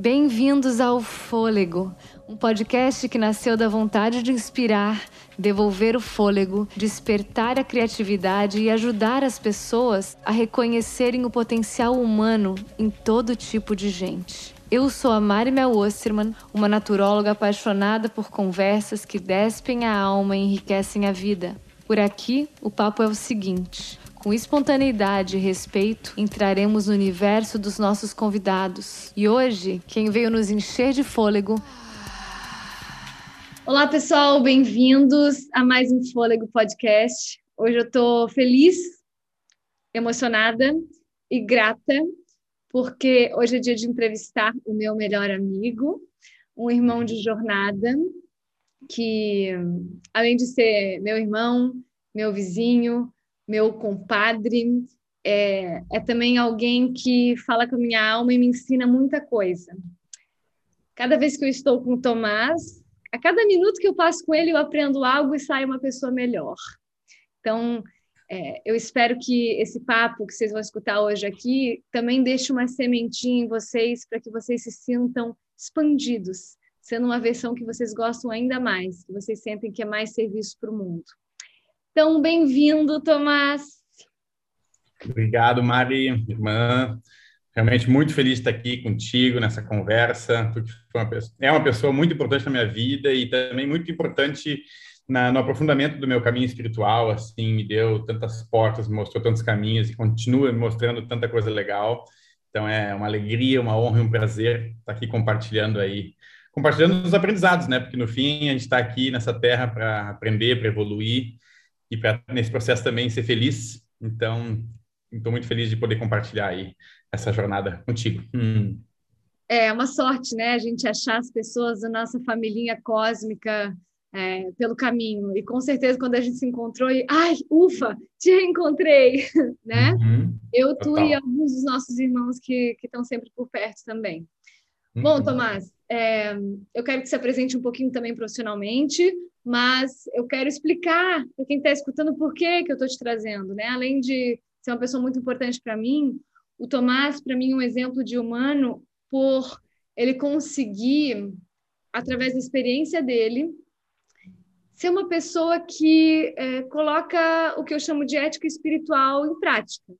Bem-vindos ao Fôlego, um podcast que nasceu da vontade de inspirar, devolver o fôlego, despertar a criatividade e ajudar as pessoas a reconhecerem o potencial humano em todo tipo de gente. Eu sou a Mari Mel Osterman, uma naturóloga apaixonada por conversas que despem a alma e enriquecem a vida. Por aqui, o papo é o seguinte: com espontaneidade e respeito, entraremos no universo dos nossos convidados. E hoje, quem veio nos encher de fôlego. Olá, pessoal, bem-vindos a mais um Fôlego Podcast. Hoje eu estou feliz, emocionada e grata, porque hoje é dia de entrevistar o meu melhor amigo, um irmão de jornada, que além de ser meu irmão, meu vizinho, meu compadre, é, é também alguém que fala com a minha alma e me ensina muita coisa. Cada vez que eu estou com o Tomás, a cada minuto que eu passo com ele, eu aprendo algo e saio uma pessoa melhor. Então, é, eu espero que esse papo que vocês vão escutar hoje aqui também deixe uma sementinha em vocês para que vocês se sintam expandidos, sendo uma versão que vocês gostam ainda mais, que vocês sentem que é mais serviço para o mundo. Então, bem-vindo, Tomás. Obrigado, Mari, irmã. Realmente muito feliz de estar aqui contigo nessa conversa. Tu é uma pessoa muito importante na minha vida e também muito importante na, no aprofundamento do meu caminho espiritual. Assim, me deu tantas portas, me mostrou tantos caminhos e continua me mostrando tanta coisa legal. Então é uma alegria, uma honra e um prazer estar aqui compartilhando aí, compartilhando os aprendizados, né? Porque no fim a gente está aqui nessa terra para aprender, para evoluir e para nesse processo também ser feliz. Então, estou muito feliz de poder compartilhar aí essa jornada contigo. Hum. É uma sorte, né? A gente achar as pessoas da nossa família cósmica é, pelo caminho. E com certeza, quando a gente se encontrou, e, ai, ufa, te reencontrei, né? Uhum. Eu, tu Total. e alguns dos nossos irmãos que estão sempre por perto também. Uhum. Bom, Tomás, é, eu quero que você apresente um pouquinho também profissionalmente, mas eu quero explicar para quem está escutando por que, que eu estou te trazendo, né? Além de ser uma pessoa muito importante para mim, o Tomás, para mim, é um exemplo de humano por ele conseguir, através da experiência dele, ser uma pessoa que é, coloca o que eu chamo de ética espiritual em prática.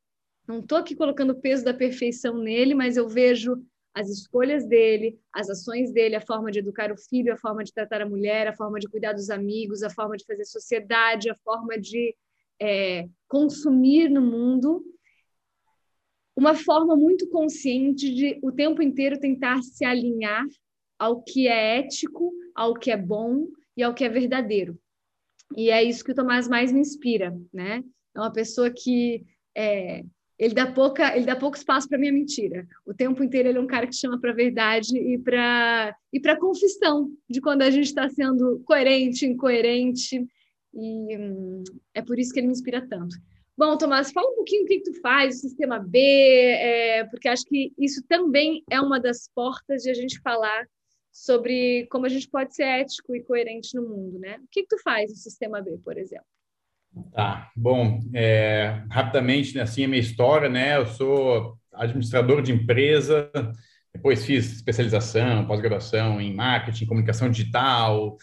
Não estou aqui colocando o peso da perfeição nele, mas eu vejo as escolhas dele, as ações dele, a forma de educar o filho, a forma de tratar a mulher, a forma de cuidar dos amigos, a forma de fazer sociedade, a forma de é, consumir no mundo, uma forma muito consciente de o tempo inteiro tentar se alinhar ao que é ético, ao que é bom e ao que é verdadeiro. E é isso que o Tomás mais me inspira, né? É uma pessoa que é, ele dá pouca, ele dá pouco espaço para minha mentira. O tempo inteiro ele é um cara que chama para a verdade e para e para confissão de quando a gente está sendo coerente, incoerente. E hum, é por isso que ele me inspira tanto. Bom, Tomás, fala um pouquinho o que, que tu faz, o sistema B, é, porque acho que isso também é uma das portas de a gente falar sobre como a gente pode ser ético e coerente no mundo, né? O que, que tu faz no sistema B, por exemplo? Tá, bom, é, rapidamente, né, assim, a minha história, né, eu sou administrador de empresa, depois fiz especialização, pós-graduação em marketing, comunicação digital,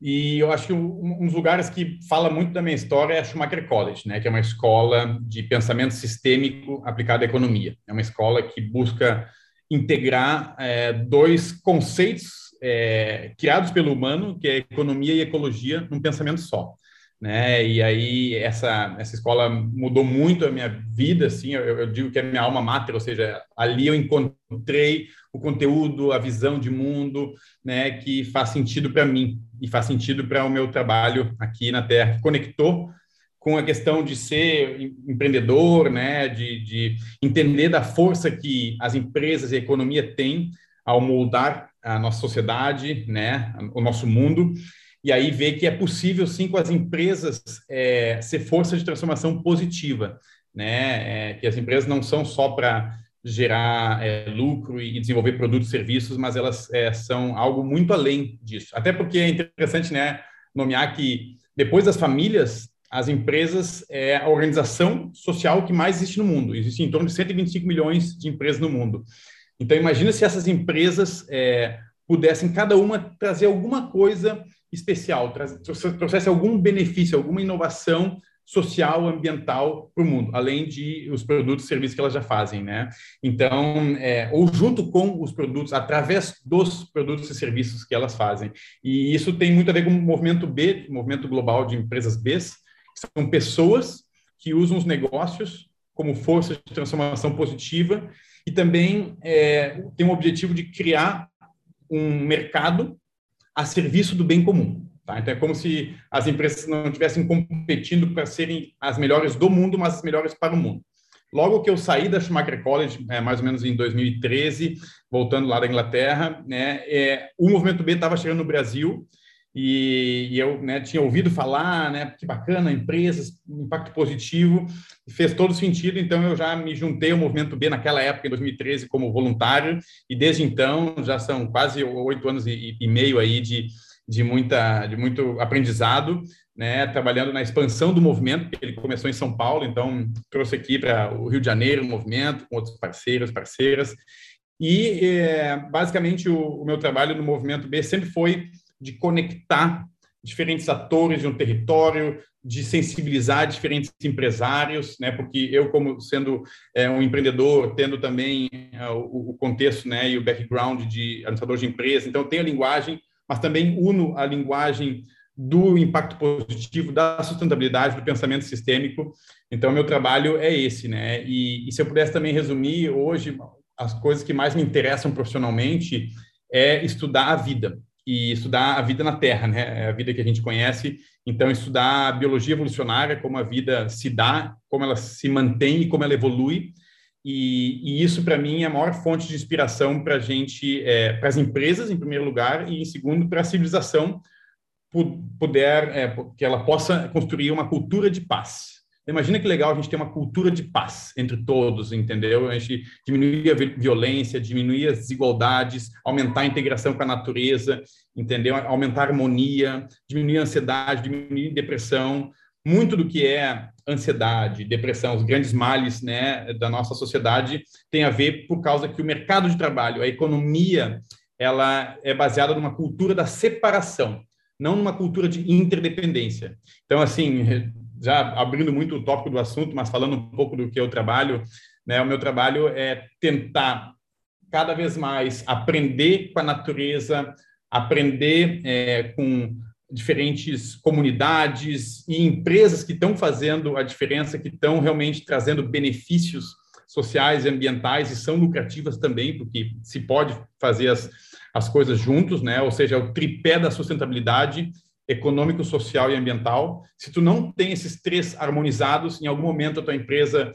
e eu acho que um, dos lugares que fala muito da minha história é a Schumacher College, né, que é uma escola de pensamento sistêmico aplicado à economia. É uma escola que busca integrar é, dois conceitos é, criados pelo humano, que é economia e ecologia, num pensamento só né? E aí essa essa escola mudou muito a minha vida, assim. Eu, eu, digo que é minha alma mater, ou seja, ali eu encontrei o conteúdo, a visão de mundo, né? Que faz sentido para mim e faz sentido para o meu trabalho aqui na Terra, que conectou com a questão de ser empreendedor, né? De, de entender da força que as empresas e a economia têm ao moldar a nossa sociedade, né? O nosso mundo e aí ver que é possível, sim, com as empresas é, ser força de transformação positiva, né? É, que as empresas não são só para gerar é, lucro e desenvolver produtos e serviços, mas elas é, são algo muito além disso. Até porque é interessante, né, nomear que depois das famílias, as empresas é a organização social que mais existe no mundo. Existem em torno de 125 milhões de empresas no mundo. Então, imagina se essas empresas é, pudessem, cada uma, trazer alguma coisa especial, trouxesse algum benefício, alguma inovação social, ambiental para o mundo, além de os produtos e serviços que elas já fazem, né? Então, é, ou junto com os produtos, através dos produtos e serviços que elas fazem. E isso tem muito a ver com o movimento B, movimento global de empresas B, são pessoas que usam os negócios como força de transformação positiva e também é, tem o objetivo de criar um mercado a serviço do bem comum. Tá? Então, é como se as empresas não estivessem competindo para serem as melhores do mundo, mas as melhores para o mundo. Logo que eu saí da Schumacher College, é, mais ou menos em 2013, voltando lá da Inglaterra, né, é, o movimento B estava chegando no Brasil e, e eu né, tinha ouvido falar, né, que bacana, empresas, impacto positivo, fez todo sentido, então eu já me juntei ao movimento B naquela época, em 2013, como voluntário, e desde então já são quase oito anos e, e meio aí de, de, muita, de muito aprendizado, né, trabalhando na expansão do movimento, ele começou em São Paulo, então trouxe aqui para o Rio de Janeiro o movimento, com outros parceiros, parceiras, e é, basicamente o, o, meu trabalho no movimento B sempre foi de conectar diferentes atores de um território, de sensibilizar diferentes empresários, né? Porque eu, como sendo é, um empreendedor, tendo também é, o, o, contexto, né, e o background de administrador de empresa, então tenho a linguagem mas também uno a linguagem do impacto positivo, da sustentabilidade, do pensamento sistêmico. Então, meu trabalho é esse, né? E, e, se eu pudesse também resumir, hoje, as coisas que mais me interessam profissionalmente é estudar a vida e estudar a vida na Terra, né? É a vida que a gente conhece. Então, estudar a biologia evolucionária, como a vida se dá, como ela se mantém e como ela evolui. E, e isso, para mim, é a maior fonte de inspiração para a gente, é, para as empresas, em primeiro lugar, e, em segundo, para a civilização puder, é, que ela possa construir uma cultura de paz. Imagina que legal a gente ter uma cultura de paz entre todos, entendeu? A gente diminuir a violência, diminuir as desigualdades, aumentar a integração com a natureza, entendeu? Aumentar a harmonia, diminuir a ansiedade, diminuir a depressão. Muito do que é ansiedade, depressão, os grandes males né, da nossa sociedade tem a ver por causa que o mercado de trabalho, a economia, ela é baseada numa cultura da separação, não numa cultura de interdependência. Então, assim, já abrindo muito o tópico do assunto, mas falando um pouco do que eu trabalho, né, o meu trabalho é tentar cada vez mais aprender com a natureza, aprender é, com diferentes comunidades e empresas que estão fazendo a diferença, que estão realmente trazendo benefícios sociais e ambientais e são lucrativas também, porque se pode fazer as, as coisas juntos, né? Ou seja, é o tripé da sustentabilidade econômico, social e ambiental. Se tu não tem esses três harmonizados, em algum momento a tua empresa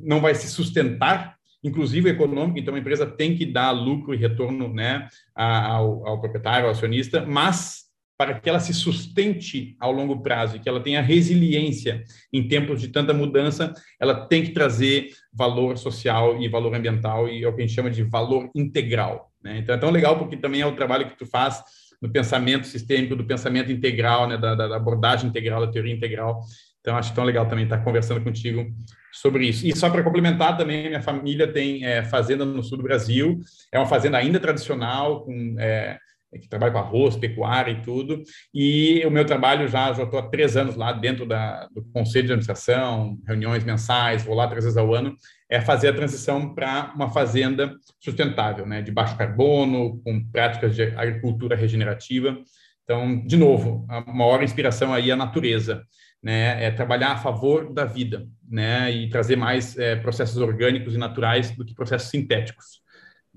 não vai se sustentar, inclusive econômico, então a empresa tem que dar lucro e retorno né, ao, ao proprietário, ao acionista, mas para que ela se sustente ao longo prazo e que ela tenha resiliência em tempos de tanta mudança, ela tem que trazer valor social e valor ambiental e é o que a gente chama de valor integral. Né? Então é tão legal porque também é o trabalho que tu faz no pensamento sistêmico, do pensamento integral, né? da, da abordagem integral, da teoria integral. Então acho tão legal também estar conversando contigo sobre isso. E só para complementar também, minha família tem é, fazenda no sul do Brasil, é uma fazenda ainda tradicional, com é, que trabalha com arroz, pecuária e tudo. E o meu trabalho já já estou há três anos lá dentro da, do conselho de administração, reuniões mensais, vou lá três vezes ao ano, é fazer a transição para uma fazenda sustentável, né, de baixo carbono, com práticas de agricultura regenerativa. Então, de novo, a maior inspiração aí é a natureza, né, é trabalhar a favor da vida, né, e trazer mais é, processos orgânicos e naturais do que processos sintéticos.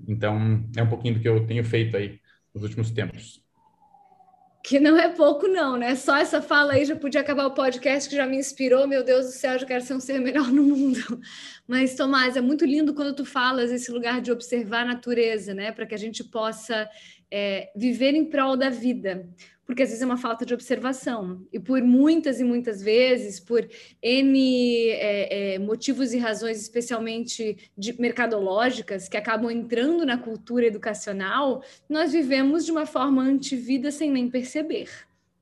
Então, é um pouquinho do que eu tenho feito aí nos últimos tempos. Que não é pouco, não, né? Só essa fala aí já podia acabar o podcast que já me inspirou. Meu Deus do céu, eu quero ser um ser melhor no mundo. Mas, Tomás, é muito lindo quando tu falas esse lugar de observar a natureza, né? Para que a gente possa é, viver em prol da vida porque às vezes é uma falta de observação. E por muitas e muitas vezes, por N é, é, motivos e razões, especialmente de, mercadológicas, que acabam entrando na cultura educacional, nós vivemos de uma forma antivida sem nem perceber.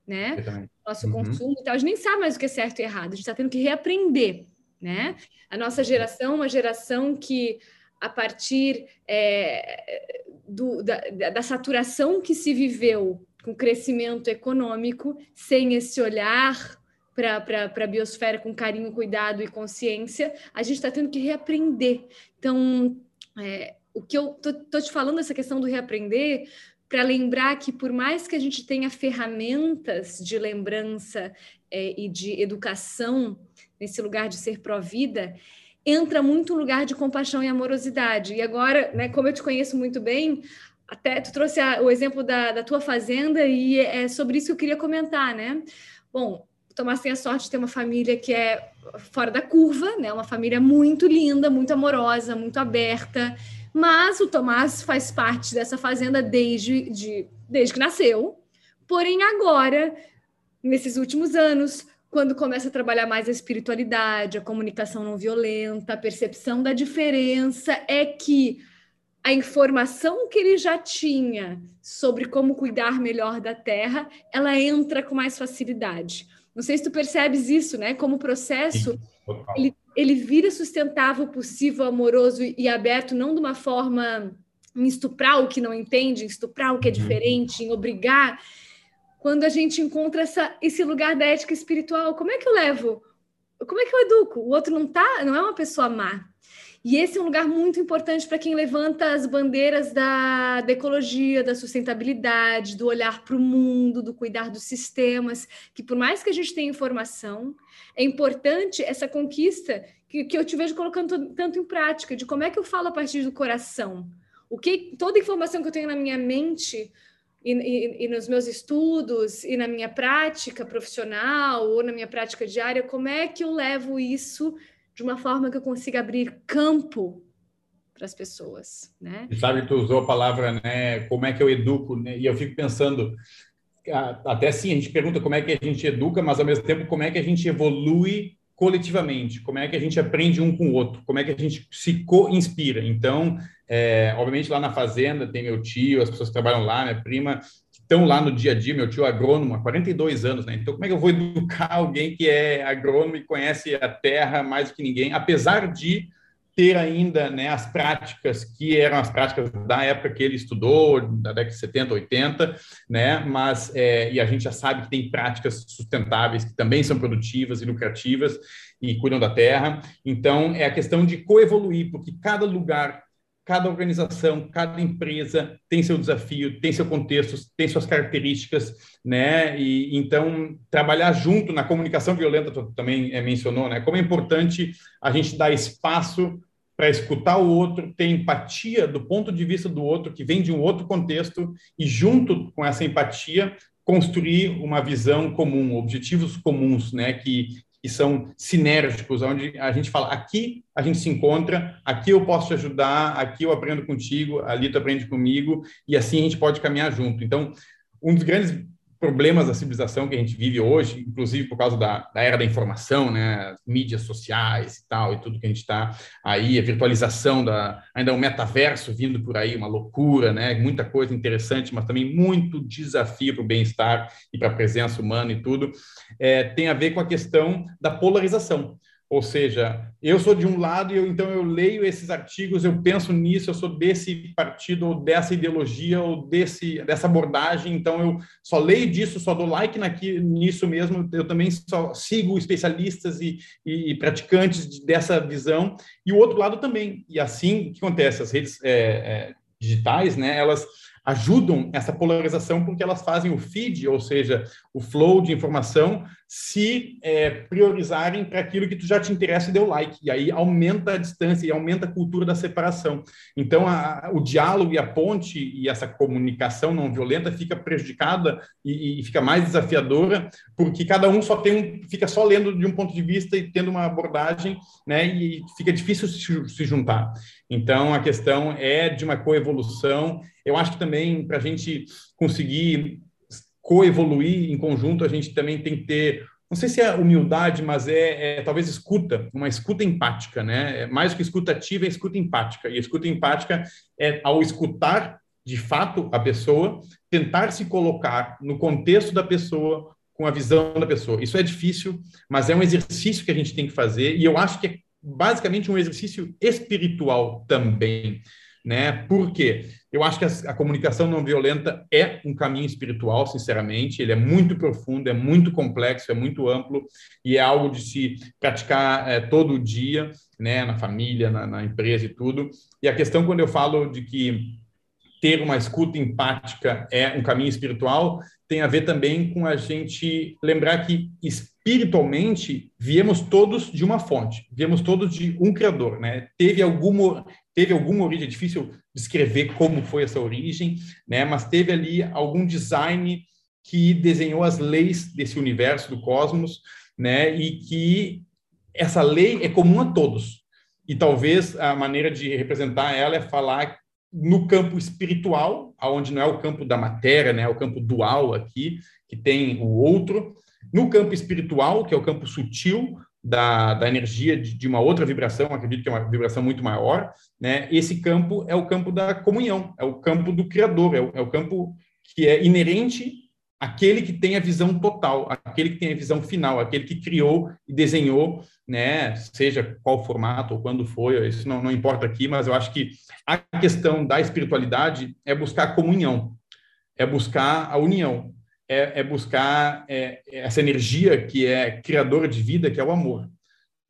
Né? Nosso uhum. consumo e tal, a gente nem sabe mais o que é certo e errado, a gente está tendo que reaprender. Né? A nossa geração, uma geração que a partir é, do, da, da saturação que se viveu com crescimento econômico, sem esse olhar para a biosfera com carinho, cuidado e consciência, a gente está tendo que reaprender. Então, é, o que eu estou te falando, essa questão do reaprender, para lembrar que, por mais que a gente tenha ferramentas de lembrança é, e de educação nesse lugar de ser pró-vida, entra muito um lugar de compaixão e amorosidade. E agora, né, como eu te conheço muito bem, até tu trouxe a, o exemplo da, da tua fazenda e é sobre isso que eu queria comentar, né? Bom, o Tomás tem a sorte de ter uma família que é fora da curva, né? Uma família muito linda, muito amorosa, muito aberta. Mas o Tomás faz parte dessa fazenda desde, de, desde que nasceu. Porém, agora, nesses últimos anos, quando começa a trabalhar mais a espiritualidade, a comunicação não violenta, a percepção da diferença, é que a informação que ele já tinha sobre como cuidar melhor da terra, ela entra com mais facilidade. Não sei se tu percebes isso, né? Como o processo ele, ele vira sustentável, possível, amoroso e aberto, não de uma forma em estuprar o que não entende, em estuprar o que é uhum. diferente, em obrigar. Quando a gente encontra essa, esse lugar da ética espiritual, como é que eu levo? Como é que eu educo? O outro não tá, não é uma pessoa má. E esse é um lugar muito importante para quem levanta as bandeiras da, da, ecologia, da sustentabilidade, do olhar para o mundo, do cuidar dos sistemas, que por mais que a gente tenha informação, é importante essa conquista que, que eu te vejo colocando tanto em prática, de como é que eu falo a partir do coração. O que toda informação que eu tenho na minha mente e, e, e, nos meus estudos e na minha prática profissional ou na minha prática diária, como é que eu levo isso de uma forma que eu consiga abrir campo para as pessoas, né? E sabe, tu usou a palavra, né? Como é que eu educo? Né? E eu fico pensando, até sim, a gente pergunta como é que a gente educa, mas ao mesmo tempo como é que a gente evolui coletivamente, como é que a gente aprende um com o outro, como é que a gente se co-inspira. Então, é, obviamente lá na fazenda tem meu tio, as pessoas que trabalham lá, minha prima, estão lá no dia a dia, meu tio é agrônomo há 42 anos, né? Então, como é que eu vou educar alguém que é agrônomo e conhece a terra mais do que ninguém, apesar de ter ainda né, as práticas que eram as práticas da época que ele estudou, da década de 70, 80, né? Mas é, e a gente já sabe que tem práticas sustentáveis que também são produtivas e lucrativas e cuidam da terra. Então é a questão de coevoluir, porque cada lugar cada organização, cada empresa tem seu desafio, tem seu contexto, tem suas características, né? E então trabalhar junto na comunicação violenta também é, mencionou, né? Como é importante a gente dar espaço para escutar o outro, ter empatia do ponto de vista do outro que vem de um outro contexto e junto com essa empatia construir uma visão comum, objetivos comuns, né? Que que são sinérgicos, onde a gente fala, aqui a gente se encontra, aqui eu posso te ajudar, aqui eu aprendo contigo, ali tu aprende comigo, e assim a gente pode caminhar junto. Então, um dos grandes problemas da civilização que a gente vive hoje, inclusive por causa da, da era da informação, né, mídias sociais e tal, e tudo que a gente está aí, a virtualização, da, ainda um metaverso vindo por aí, uma loucura, né, muita coisa interessante, mas também muito desafio para o bem-estar e para a presença humana e tudo, é, tem a ver com a questão da polarização. Ou seja, eu sou de um lado e eu, então eu leio esses artigos, eu penso nisso, eu sou desse partido ou dessa ideologia ou desse dessa abordagem, então eu só leio disso, só dou like naqui, nisso mesmo, eu também só sigo especialistas e, e, praticantes dessa visão, e o outro lado também. E assim, o que acontece? As redes é, é, digitais, né, elas ajudam essa polarização porque elas fazem o feed, ou seja, o flow de informação, se é, priorizarem para aquilo que tu já te interessa e deu like. E aí aumenta a distância e aumenta a cultura da separação. Então, a, o diálogo e a ponte e essa comunicação não violenta fica prejudicada e, e, fica mais desafiadora, porque cada um só tem um, fica só lendo de um ponto de vista e tendo uma abordagem, né? E fica difícil se, se juntar. Então, a questão é de uma coevolução. Eu acho que também para a gente conseguir coevoluir em conjunto, a gente também tem que ter, não sei se é humildade, mas é, é talvez escuta, uma escuta empática, né? É mais do que escuta ativa, é escuta empática. E escuta empática é ao escutar de fato a pessoa, tentar se colocar no contexto da pessoa, com a visão da pessoa. Isso é difícil, mas é um exercício que a gente tem que fazer, e eu acho que é basicamente um exercício espiritual também, né? Por quê? Eu acho que a, a, comunicação não violenta é um caminho espiritual, sinceramente. Ele é muito profundo, é muito complexo, é muito amplo e é algo de se praticar é, todo dia, né? Na família, na, na empresa e tudo. E a questão quando eu falo de que ter uma escuta empática é um caminho espiritual, tem a ver também com a gente lembrar que espiritualmente viemos todos de uma fonte, viemos todos de um criador, né? Teve alguma teve alguma origem, é difícil descrever como foi essa origem, né? Mas teve ali algum design que desenhou as leis desse universo do cosmos, né? E que essa lei é comum a todos. E talvez a maneira de representar ela é falar no campo espiritual, aonde não é o campo da matéria, né, é o campo dual aqui, que tem o outro. No campo espiritual, que é o campo sutil da, da energia de, de uma outra vibração, acredito que é uma vibração muito maior, né, esse campo é o campo da comunhão, é o campo do Criador, é o, é o campo que é inerente aquele que tem a visão total, aquele que tem a visão final, aquele que criou e desenhou, né, seja qual formato ou quando foi, isso não, não importa aqui, mas eu acho que a questão da espiritualidade é buscar a comunhão, é buscar a união, é, é buscar é, essa energia que é criadora de vida, que é o amor.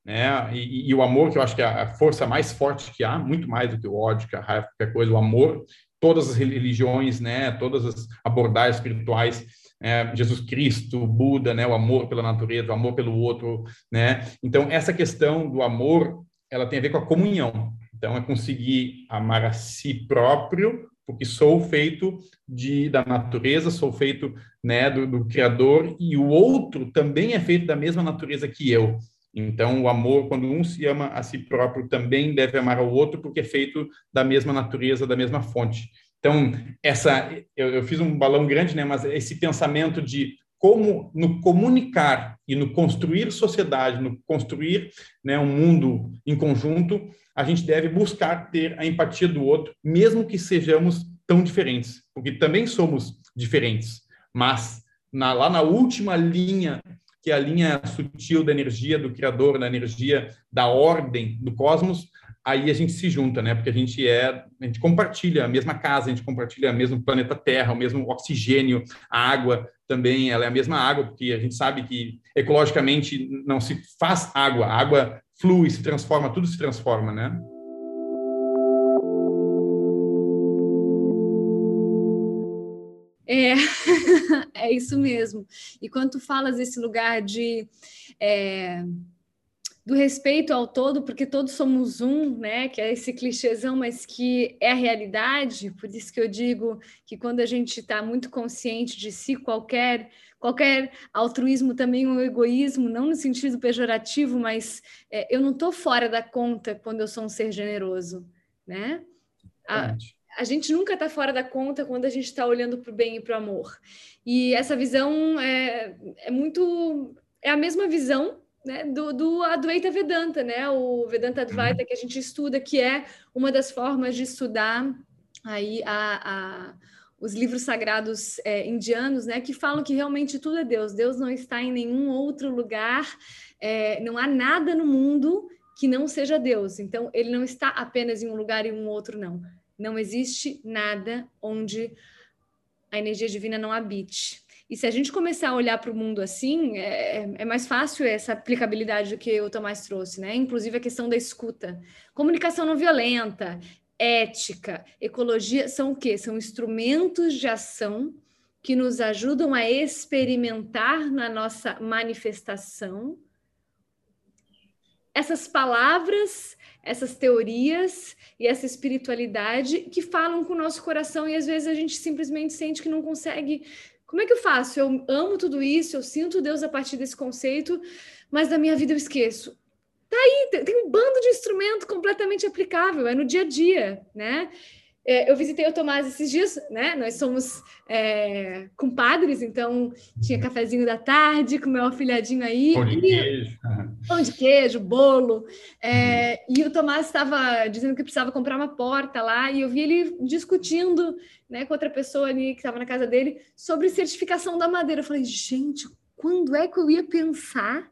Né? E, e, o amor, que eu acho que é a força mais forte que há, muito mais do que o ódio, que a raiva, qualquer coisa, o amor, todas as religiões, né, todas as abordagens espirituais é, Jesus Cristo, Buda, né, o amor pela natureza, o amor pelo outro, né? Então essa questão do amor, ela tem a ver com a comunhão. Então é conseguir amar a si próprio, porque sou feito de da natureza, sou feito, né, do, do criador e o outro também é feito da mesma natureza que eu. Então, o amor, quando um se ama a si próprio, também deve amar ao outro, porque é feito da mesma natureza, da mesma fonte. Então, essa, eu, eu, fiz um balão grande, né? Mas esse pensamento de como no comunicar e no construir sociedade, no construir né, um mundo em conjunto, a gente deve buscar ter a empatia do outro, mesmo que sejamos tão diferentes, porque também somos diferentes. Mas na, lá na última linha, que é a linha sutil da energia do Criador, da energia da ordem do cosmos, aí a gente se junta, né? Porque a gente é, a gente compartilha a mesma casa, a gente compartilha o mesmo planeta Terra, o mesmo oxigênio, a água também, ela é a mesma água, porque a gente sabe que ecologicamente não se faz água, a água flui, se transforma, tudo se transforma, né? É, é isso mesmo. E quando tu falas desse lugar de é do respeito ao todo, porque todos somos um, né? Que é esse clichêzão, mas que é a realidade. Por isso que eu digo que quando a gente está muito consciente de si, qualquer qualquer altruísmo também é um egoísmo, não no sentido pejorativo, mas é, eu não estou fora da conta quando eu sou um ser generoso, né? A, a gente nunca está fora da conta quando a gente está olhando para o bem e para o amor. E essa visão é, é muito é a mesma visão né, do, do Advaita Vedanta, né, o Vedanta Advaita uhum. que a gente estuda, que é uma das formas de estudar aí a, a os livros sagrados é, indianos, né, que falam que realmente tudo é Deus. Deus não está em nenhum outro lugar, é, não há nada no mundo que não seja Deus. Então, ele não está apenas em um lugar e um outro, não. Não existe nada onde a energia divina não habite. E se a gente começar a olhar para o mundo assim, é, é, mais fácil essa aplicabilidade que o Tomás trouxe, né? Inclusive a questão da escuta. Comunicação não violenta, ética, ecologia são o quê? São instrumentos de ação que nos ajudam a experimentar na nossa manifestação essas palavras, essas teorias e essa espiritualidade que falam com o nosso coração e às vezes a gente simplesmente sente que não consegue como é que eu faço? Eu amo tudo isso, eu sinto Deus a partir desse conceito, mas da minha vida eu esqueço. Tá aí, tem um bando de instrumento completamente aplicável, é no dia a dia, né? É, eu visitei o Tomás esses dias, né? Nós somos é, compadres, então tinha cafezinho da tarde com meu afilhadinho aí. Pão de queijo. Pão de queijo, bolo. É, uhum. E o Tomás estava dizendo que precisava comprar uma porta lá, e eu vi ele discutindo né, com outra pessoa ali que estava na casa dele sobre certificação da madeira. Eu falei, gente, quando é que eu ia pensar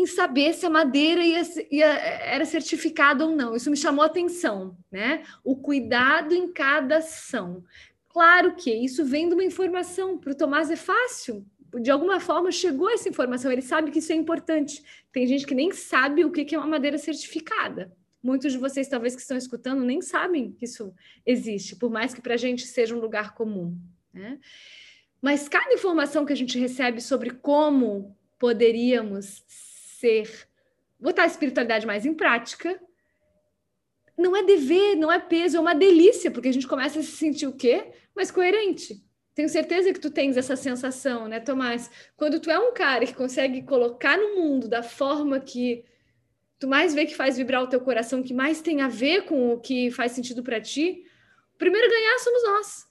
em saber se a madeira ia, ia, era certificada ou não. Isso me chamou atenção, né? O cuidado em cada ação. Claro que isso vem de uma informação. Para o Tomás é fácil. De alguma forma chegou essa informação. Ele sabe que isso é importante. Tem gente que nem sabe o que é uma madeira certificada. Muitos de vocês, talvez, que estão escutando, nem sabem que isso existe, por mais que para a gente seja um lugar comum. Né? Mas cada informação que a gente recebe sobre como poderíamos ser, botar a espiritualidade mais em prática, não é dever, não é peso, é uma delícia, porque a gente começa a se sentir o quê? Mais coerente. Tenho certeza que tu tens essa sensação, né, Tomás? Quando tu é um cara que consegue colocar no mundo da forma que tu mais vê que faz vibrar o teu coração, que mais tem a ver com o que faz sentido para ti, primeiro ganhar somos nós.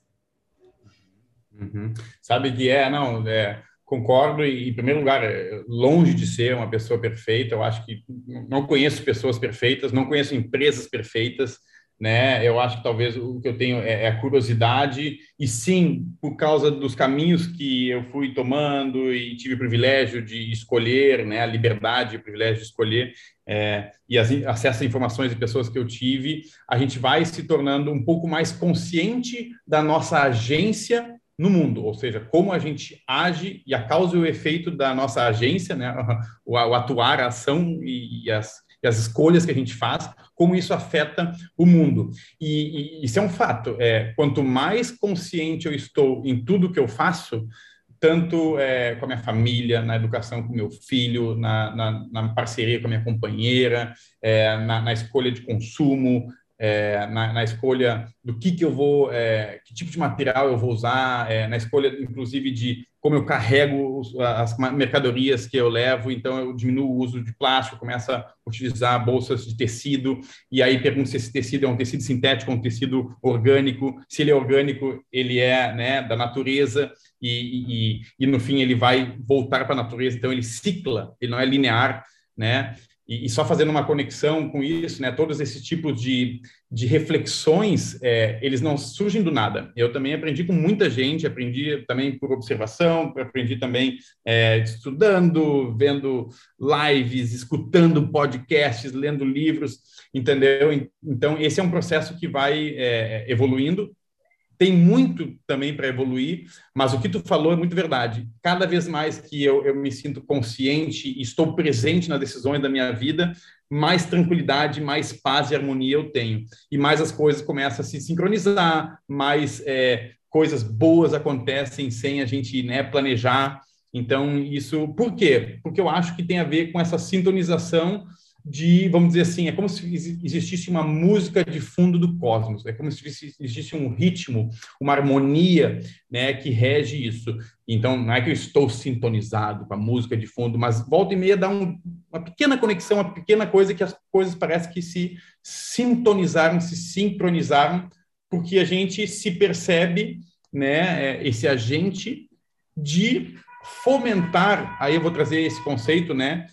Uhum. Sabe que é, não, é, concordo e, em primeiro lugar, é, longe de ser uma pessoa perfeita, eu acho que não conheço pessoas perfeitas, não conheço empresas perfeitas, né? Eu acho que talvez o que eu tenho é, é, a curiosidade e sim, por causa dos caminhos que eu fui tomando e tive o privilégio de escolher, né? A liberdade, o privilégio de escolher é, e as, acesso a informações de pessoas que eu tive, a gente vai se tornando um pouco mais consciente da nossa agência no mundo, ou seja, como a gente age e a causa e o efeito da nossa agência, né, o, o atuar, a ação e, e, as, e, as, escolhas que a gente faz, como isso afeta o mundo. E, e isso é um fato. É, quanto mais consciente eu estou em tudo que eu faço, tanto é, com a minha família, na educação com meu filho, na, na, na parceria com a minha companheira, é, na, na, escolha de consumo, é, na, na, escolha do que, que eu vou, é, que tipo de material eu vou usar, é, na escolha, inclusive, de como eu carrego as mercadorias que eu levo, então eu diminuo o uso de plástico, começo a utilizar bolsas de tecido, e aí pergunto se esse tecido é um tecido sintético ou um tecido orgânico, se ele é orgânico, ele é né, da natureza, e, e, e no fim ele vai voltar para a natureza, então ele cicla, ele não é linear, né? E, e, só fazendo uma conexão com isso, né, todos esses tipos de, de reflexões, é, eles não surgem do nada. Eu também aprendi com muita gente, aprendi também por observação, aprendi também é, estudando, vendo lives, escutando podcasts, lendo livros, entendeu? Então, esse é um processo que vai é, evoluindo tem muito também para evoluir, mas o que tu falou é muito verdade. Cada vez mais que eu, eu me sinto consciente e estou presente nas decisões da minha vida, mais tranquilidade, mais paz e harmonia eu tenho. E mais as coisas começam a se sincronizar, mais é, coisas boas acontecem sem a gente né, planejar. Então, isso. Por quê? Porque eu acho que tem a ver com essa sintonização de, vamos dizer assim, é como se existisse uma música de fundo do cosmos, é como se existisse um ritmo, uma harmonia, né, que rege isso. Então, não é que eu estou sintonizado com a música de fundo, mas volta e meia dá um, uma pequena conexão, uma pequena coisa que as coisas parecem que se sintonizaram, se sincronizaram, porque a gente se percebe, né, é, esse agente de fomentar, aí eu vou trazer esse conceito, né,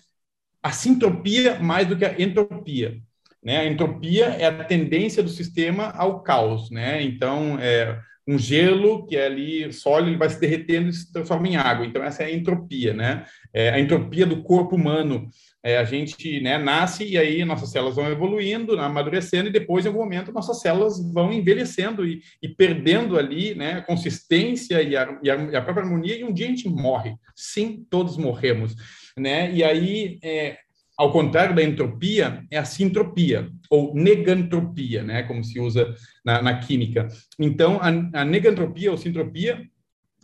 a sintropia mais do que a entropia. Né? A entropia é a tendência do sistema ao caos. Né? Então, é, um gelo que é ali sólido, ele vai se derretendo e se transforma em água. Então, essa é a entropia. Né? É, a entropia do corpo humano. É, a gente né, nasce e aí nossas células vão evoluindo, amadurecendo, e depois, em algum momento, nossas células vão envelhecendo e, e perdendo ali né, a consistência e a, e a, própria harmonia, e um dia a gente morre. Sim, todos morremos né? E aí, é, ao contrário da entropia, é a sintropia, ou negantropia, né? Como se usa na, na química. Então, a, a negantropia ou sintropia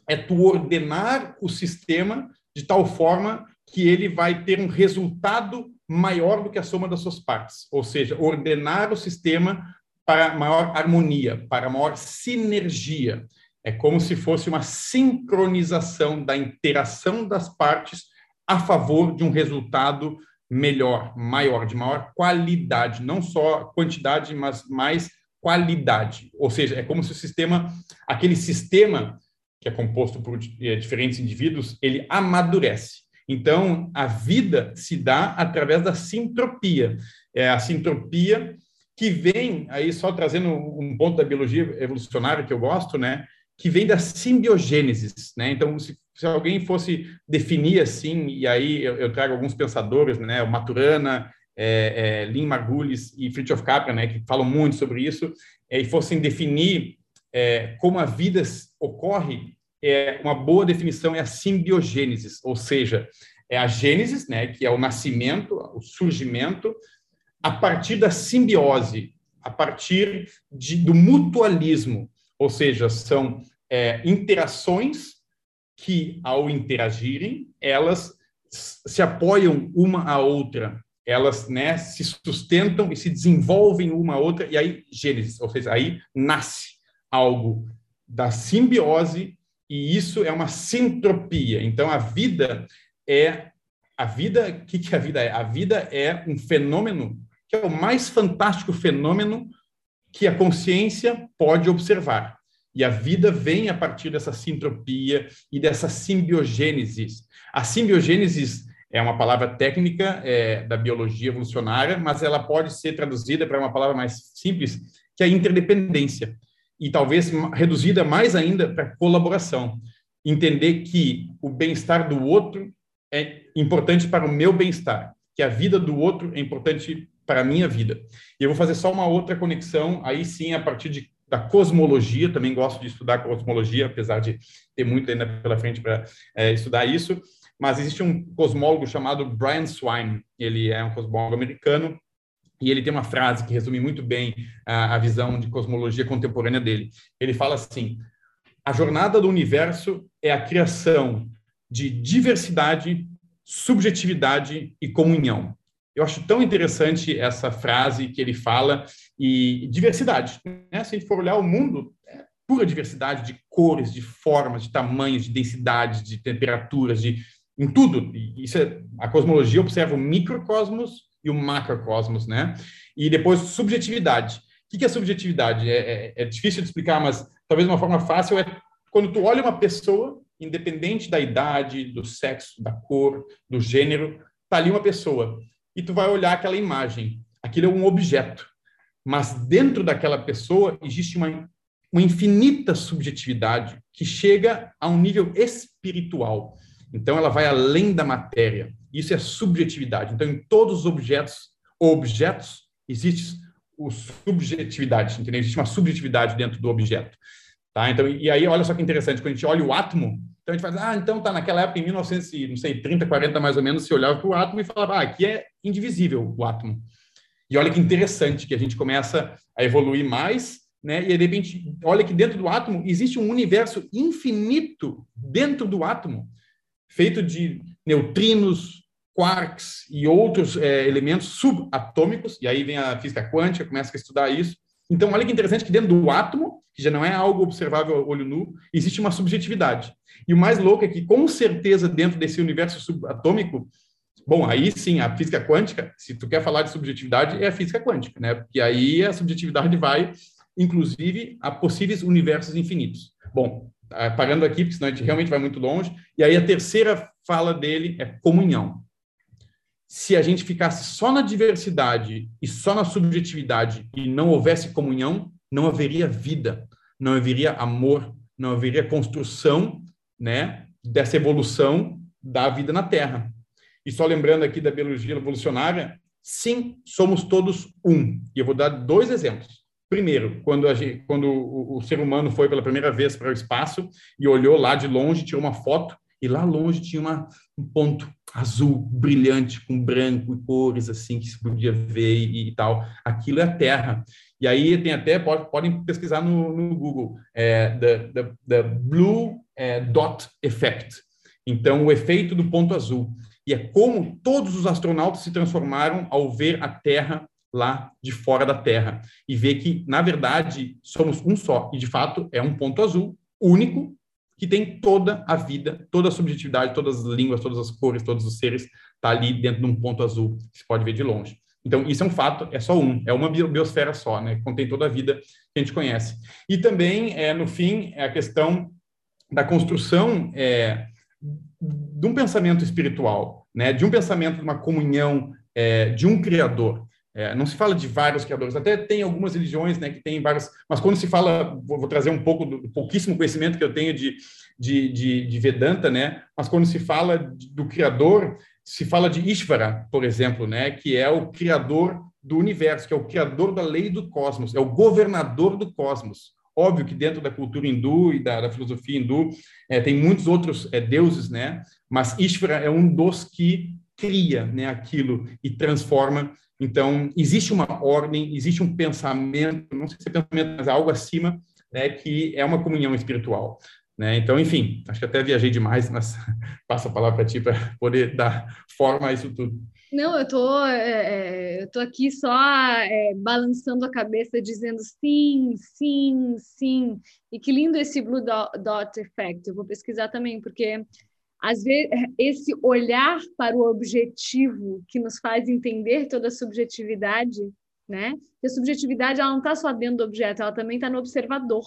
é tu ordenar o sistema de tal forma que ele vai ter um resultado maior do que a soma das suas partes, ou seja, ordenar o sistema para maior harmonia, para maior sinergia. É como se fosse uma sincronização da interação das partes a favor de um resultado melhor, maior, de maior qualidade, não só quantidade, mas mais qualidade. Ou seja, é como se o sistema, aquele sistema que é composto por é, diferentes indivíduos, ele amadurece. Então, a vida se dá através da sintropia. É a sintropia que vem, aí só trazendo um ponto da biologia evolucionária que eu gosto, né? Que vem da simbiogênese, né? Então, se, se, alguém fosse definir assim, e aí eu, eu trago alguns pensadores, né? O Maturana, é, é, Lynn Margulis e Fritjof Capra, né? Que falam muito sobre isso, é, e fossem definir é, como a vida ocorre, é, uma boa definição é a simbiogênese, ou seja, é a gênese, né? Que é o nascimento, o surgimento, a partir da simbiose, a partir de, do mutualismo, ou seja, são é, interações que, ao interagirem, elas se apoiam uma à outra, elas né, se sustentam e se desenvolvem uma à outra, e aí gênesis, ou seja, aí nasce algo da simbiose, e isso é uma sintropia. Então, a vida é. A vida, o que, que a vida é? A vida é um fenômeno que é o mais fantástico fenômeno que a consciência pode observar. E a vida vem a partir dessa sintropia e dessa simbiogênese. A simbiogênese é uma palavra técnica é, da biologia evolucionária, mas ela pode ser traduzida para uma palavra mais simples, que é a interdependência. E talvez reduzida mais ainda para colaboração. Entender que o bem-estar do outro é importante para o meu bem-estar, que a vida do outro é importante para a minha vida. E eu vou fazer só uma outra conexão, aí sim, a partir de, da cosmologia, também gosto de estudar cosmologia, apesar de ter muito ainda pela frente para é, estudar isso, mas existe um cosmólogo chamado Brian Swain, ele é um cosmólogo americano, e ele tem uma frase que resume muito bem a, a visão de cosmologia contemporânea dele. Ele fala assim, a jornada do universo é a criação de diversidade, subjetividade e comunhão. Eu acho tão interessante essa frase que ele fala e diversidade. Né? Se a gente for olhar o mundo, é pura diversidade de cores, de formas, de tamanhos, de densidades, de temperaturas, de em tudo. Isso é, a cosmologia observa o microcosmos e o macrocosmos, né? E depois subjetividade. O que é subjetividade? É, é, é difícil de explicar, mas talvez uma forma fácil é quando tu olha uma pessoa, independente da idade, do sexo, da cor, do gênero, tá ali uma pessoa e tu vai olhar aquela imagem. Aquilo é um objeto. Mas dentro daquela pessoa existe uma, uma infinita subjetividade que chega a um nível espiritual. Então ela vai além da matéria. Isso é subjetividade. Então em todos os objetos objetos existe o subjetividade, entendeu? Existe uma subjetividade dentro do objeto. Tá? Então, e aí, olha só que interessante, quando a gente olha o átomo, então a gente faz, ah, então tá naquela época, em 1930, 40 mais ou menos, se olhava para o átomo e falava, ah, aqui é indivisível o átomo. E olha que interessante que a gente começa a evoluir mais, né? E de repente, olha que dentro do átomo existe um universo infinito dentro do átomo, feito de neutrinos, quarks e outros é, elementos subatômicos. E aí vem a física quântica, começa a estudar isso. Então, olha que interessante que dentro do átomo, que já não é algo observável a olho nu, existe uma subjetividade. E o mais louco é que, com certeza, dentro desse universo subatômico, bom, aí sim, a física quântica, se tu quer falar de subjetividade, é a física quântica, né? Porque aí a subjetividade vai, inclusive, a possíveis universos infinitos. Bom, ah, parando aqui, porque senão a gente realmente vai muito longe. E aí a terceira fala dele é comunhão se a gente ficasse só na diversidade e só na subjetividade e não houvesse comunhão, não haveria vida, não haveria amor, não haveria construção, né, dessa evolução da vida na Terra. E só lembrando aqui da biologia evolucionária, sim, somos todos um. E eu vou dar dois exemplos. Primeiro, quando, gente, quando o, o, ser humano foi pela primeira vez para o espaço e olhou lá de longe, tirou uma foto, e lá longe tinha uma, um ponto azul brilhante com branco e cores assim que se podia ver e, e tal. Aquilo é a Terra. E aí tem até pode, podem pesquisar no, no Google é, the, the, the blue é, dot effect. Então o efeito do ponto azul e é como todos os astronautas se transformaram ao ver a Terra lá de fora da Terra e ver que na verdade somos um só e de fato é um ponto azul único que tem toda a vida, toda a subjetividade, todas as línguas, todas as cores, todos os seres, está ali dentro de um ponto azul, que se pode ver de longe. Então, isso é um fato, é só um, é uma biosfera só, né? Contém toda a vida que a gente conhece. E também, é, no fim, é a questão da construção é, de um pensamento espiritual, né? De um pensamento de uma comunhão, é, de um criador. É, não se fala de vários criadores, até tem algumas religiões né, que tem vários, mas quando se fala, vou, vou trazer um pouco do pouquíssimo conhecimento que eu tenho de, de, de, de Vedanta, né, mas quando se fala do criador, se fala de Ishvara, por exemplo, né, que é o criador do universo, que é o criador da lei do cosmos, é o governador do cosmos. Óbvio que dentro da cultura hindu e da, da filosofia hindu é, tem muitos outros é, deuses, né? Mas Ishvara é um dos que cria, né, aquilo e transforma. Então existe uma ordem, existe um pensamento, não sei se é pensamento, mas algo acima, né, que é uma comunhão espiritual. Né? Então, enfim, acho que até viajei demais, mas passo a palavra para ti para poder dar forma a isso tudo. Não, eu tô, é, é, eu tô aqui só é, balançando a cabeça, dizendo sim, sim, sim. E que lindo esse Blue Dot Effect. Eu vou pesquisar também, porque às vezes esse olhar para o objetivo que nos faz entender toda a subjetividade, né? Que a subjetividade ela não está só dentro do objeto, ela também está no observador.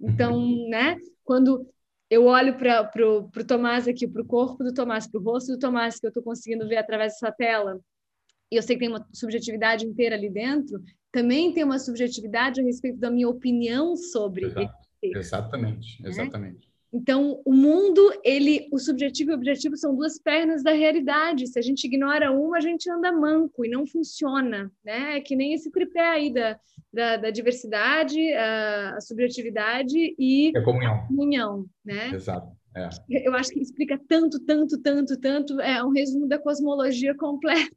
Então, uhum. né? Quando eu olho para o Tomás aqui, para o corpo do Tomás, para o rosto do Tomás, que eu estou conseguindo ver através dessa tela, e eu sei que tem uma subjetividade inteira ali dentro, também tem uma subjetividade a respeito da minha opinião sobre Exato. Exatamente, né? Então, o mundo, ele, o subjetivo e o objetivo são duas pernas da realidade. Se a gente ignora uma, a gente anda manco e não funciona, né? É que nem esse tripé aí da, da, da diversidade, a, a, subjetividade e a comunhão. a comunhão, né? Exato. É. Eu acho que explica tanto, tanto, tanto, tanto. É um resumo da cosmologia completa.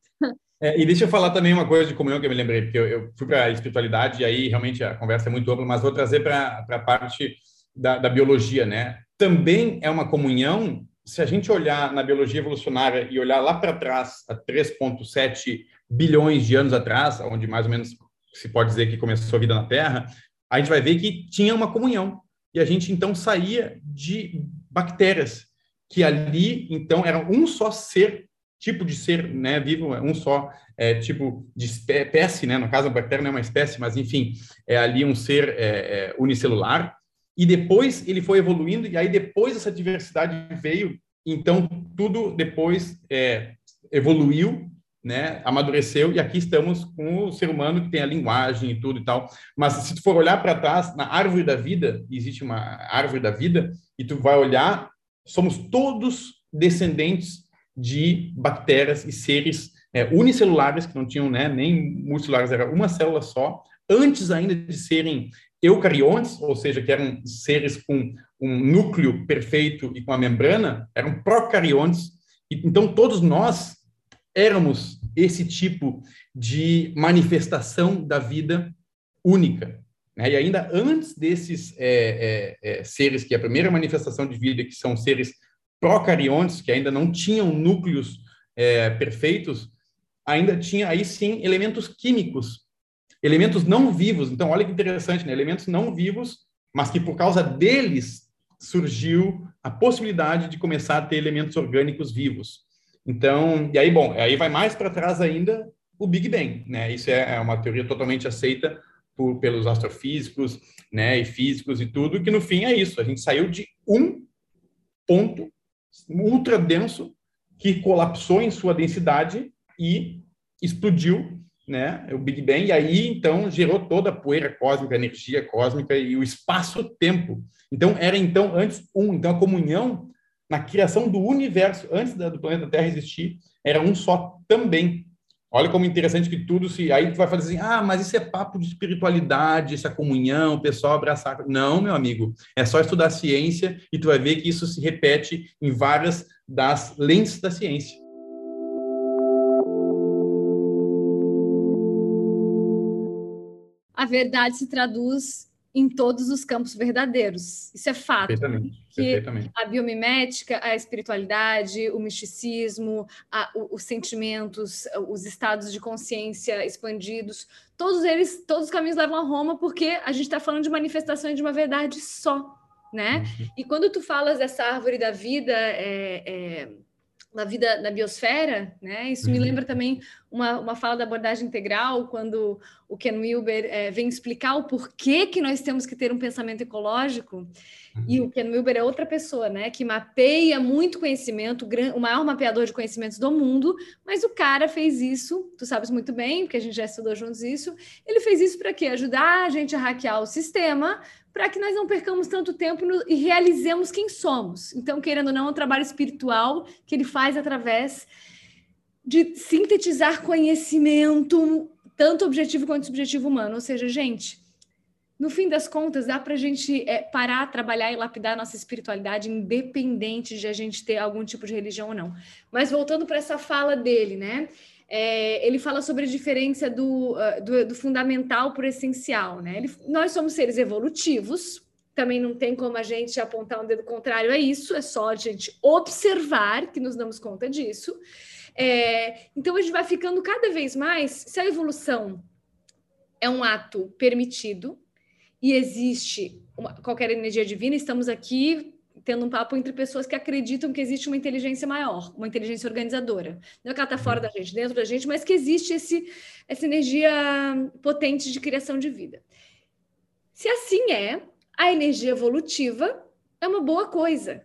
É, e deixa eu falar também uma coisa de comunhão que eu me lembrei, porque eu, eu fui para a espiritualidade e aí realmente a conversa é muito ampla, mas vou trazer para a parte da, da biologia, né? Também é uma comunhão, se a gente olhar na biologia evolucionária e olhar lá para trás, a 3,7 bilhões de anos atrás, onde mais ou menos se pode dizer que começou a vida na Terra, a gente vai ver que tinha uma comunhão. E a gente então saía de bactérias, que ali então era um só ser, tipo de ser né, vivo, um só é, tipo de espécie, né? no caso a bactéria não é uma espécie, mas enfim, é ali um ser é, é, unicelular, e depois ele foi evoluindo, e aí depois essa diversidade veio, então tudo depois é, evoluiu, né, amadureceu, e aqui estamos com o ser humano que tem a linguagem e tudo e tal. Mas se tu for olhar para trás, na árvore da vida, existe uma árvore da vida, e tu vai olhar, somos todos descendentes de bactérias e seres é, unicelulares, que não tinham né, nem multicelulares, era uma célula só, antes ainda de serem eucariontes, ou seja, que eram seres com um núcleo perfeito e com a membrana, eram procariontes. Então, todos nós éramos esse tipo de manifestação da vida única. Né? E ainda antes desses é, é, é, seres, que é a primeira manifestação de vida, que são seres procariontes, que ainda não tinham núcleos é, perfeitos, ainda tinha aí sim elementos químicos elementos não vivos. Então, olha que interessante, né? Elementos não vivos, mas que por causa deles surgiu a possibilidade de começar a ter elementos orgânicos vivos. Então, e aí, bom, aí vai mais para trás ainda o Big Bang, né? Isso é, é uma teoria totalmente aceita por, pelos astrofísicos, né, e físicos e tudo, que no fim é isso. A gente saiu de um ponto ultra denso que colapsou em sua densidade e explodiu né, o Big Bang, e aí então gerou toda a poeira cósmica, a energia cósmica e o espaço-tempo. Então era então antes um, então a comunhão na criação do universo antes do planeta Terra existir era um só também. Olha como interessante que tudo se aí tu vai fazer assim: "Ah, mas isso é papo de espiritualidade, essa comunhão, o pessoal abraçar". Não, meu amigo, é só estudar ciência e tu vai ver que isso se repete em várias das lentes da ciência. A verdade se traduz em todos os campos verdadeiros. Isso é fato. Perfeitamente. perfeitamente. A biomimética, a espiritualidade, o misticismo, a, o, os sentimentos, os estados de consciência expandidos, todos eles, todos os caminhos levam a Roma, porque a gente está falando de manifestações de uma verdade só, né? Uhum. E quando tu falas dessa árvore da vida, é, é na vida na biosfera, né? Isso me uhum. lembra também uma, uma fala da abordagem integral, quando o Ken Wilber é, vem explicar o porquê que nós temos que ter um pensamento ecológico. E o Ken Wilber é outra pessoa, né? Que mapeia muito conhecimento, o maior mapeador de conhecimentos do mundo, mas o cara fez isso, tu sabes muito bem, porque a gente já estudou juntos isso. Ele fez isso para quê? Ajudar a gente a hackear o sistema, para que nós não percamos tanto tempo no, e realizemos quem somos. Então, querendo ou não, é um trabalho espiritual que ele faz através de sintetizar conhecimento, tanto objetivo quanto subjetivo humano. Ou seja, gente, no fim das contas, dá para a gente é, parar, trabalhar e lapidar nossa espiritualidade, independente de a gente ter algum tipo de religião ou não. Mas voltando para essa fala dele, né? É, ele fala sobre a diferença do, uh, do, do, fundamental para o essencial. Né? Ele, nós somos seres evolutivos, também não tem como a gente apontar um dedo contrário a isso, é só a gente observar que nos damos conta disso. É, então a gente vai ficando cada vez mais. Se a evolução é um ato permitido e existe uma, qualquer energia divina, estamos aqui tendo um papo entre pessoas que acreditam que existe uma inteligência maior, uma inteligência organizadora. Não é que ela está fora da gente, dentro da gente, mas que existe esse, essa energia potente de criação de vida. Se assim é, a energia evolutiva é uma boa coisa.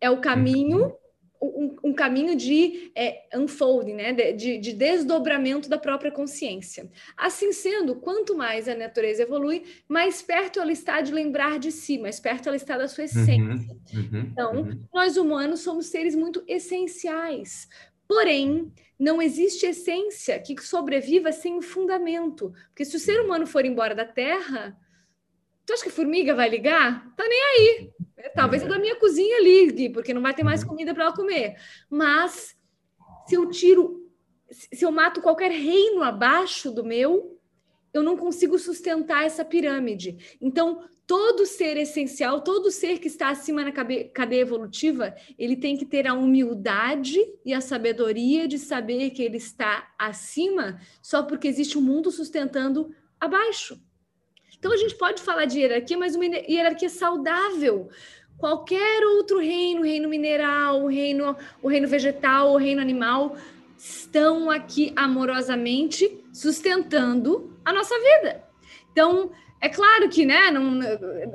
É o caminho um, um caminho de é, unfolding, né? De, de, desdobramento da própria consciência. Assim sendo, quanto mais a natureza evolui, mais perto ela está de lembrar de si, mais perto ela está da sua essência. Uhum, uhum, então, uhum. nós humanos somos seres muito essenciais. Porém, não existe essência que sobreviva sem o fundamento. Porque se o ser humano for embora da Terra, tu acha que a formiga vai ligar? Tá nem aí. Talvez a da minha cozinha ligue, porque não vai ter mais uhum. comida para ela comer. Mas se eu tiro, se eu mato qualquer reino abaixo do meu, eu não consigo sustentar essa pirâmide. Então, todo ser essencial, todo ser que está acima na cadeia evolutiva, ele tem que ter a humildade e a sabedoria de saber que ele está acima só porque existe um mundo sustentando abaixo. Então a gente pode falar de hierarquia, mas uma hierarquia saudável. Qualquer outro reino, reino mineral, o reino, o reino vegetal, o reino animal, estão aqui amorosamente sustentando a nossa vida. Então, é claro que, né, não,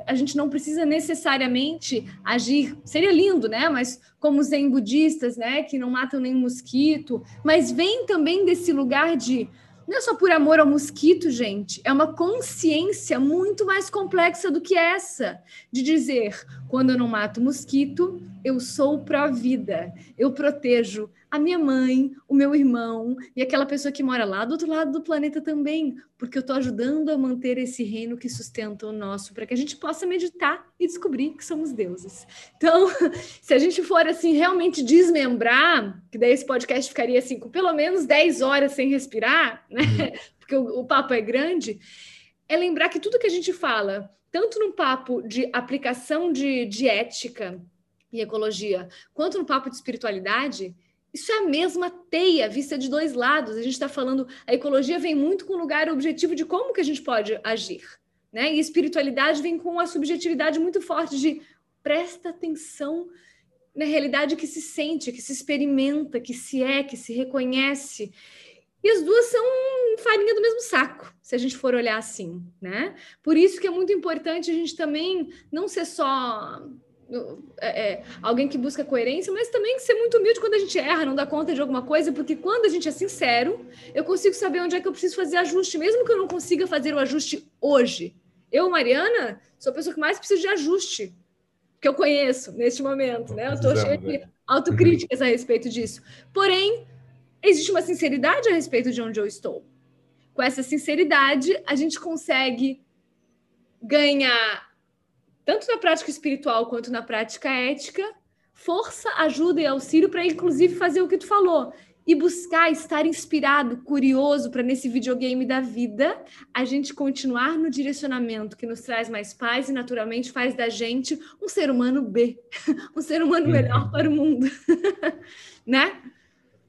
a gente não precisa necessariamente agir, seria lindo, né, mas como os zen budistas, né, que não matam nenhum mosquito, mas vem também desse lugar de não é só por amor ao mosquito, gente, é uma consciência muito mais complexa do que essa, de dizer, quando eu não mato mosquito, eu sou pró-vida, eu protejo a minha mãe, o meu irmão e aquela pessoa que mora lá do outro lado do planeta também, porque eu estou ajudando a manter esse reino que sustenta o nosso, para que a gente possa meditar e descobrir que somos deuses. Então, se a gente for assim realmente desmembrar, que daí esse podcast ficaria assim com pelo menos 10 horas sem respirar, né? Uhum. Porque o, o papo é grande, é lembrar que tudo que a gente fala, tanto no papo de aplicação de, de ética e ecologia, quanto no papo de espiritualidade, isso é a mesma teia vista de dois lados. A gente está falando, a ecologia vem muito com o lugar objetivo de como que a gente pode agir, né? E espiritualidade vem com a subjetividade muito forte de presta atenção na realidade que se sente, que se experimenta, que se é, que se reconhece. E as duas são farinha do mesmo saco, se a gente for olhar assim, né? Por isso que é muito importante a gente também não ser só é, é, alguém que busca coerência, mas também ser muito humilde quando a gente erra, não dá conta de alguma coisa, porque quando a gente é sincero, eu consigo saber onde é que eu preciso fazer ajuste, mesmo que eu não consiga fazer o ajuste hoje. Eu, Mariana, sou a pessoa que mais precisa de ajuste, que eu conheço neste momento, né? Eu estou cheia de é. autocríticas a respeito disso. Porém, existe uma sinceridade a respeito de onde eu estou. Com essa sinceridade, a gente consegue ganhar tanto na prática espiritual quanto na prática ética, força, ajuda e auxílio para, inclusive, fazer o que tu falou. E buscar estar inspirado, curioso, para nesse videogame da vida a gente continuar no direcionamento que nos traz mais paz e naturalmente faz da gente um ser humano B, um ser humano melhor uhum. para o mundo, né?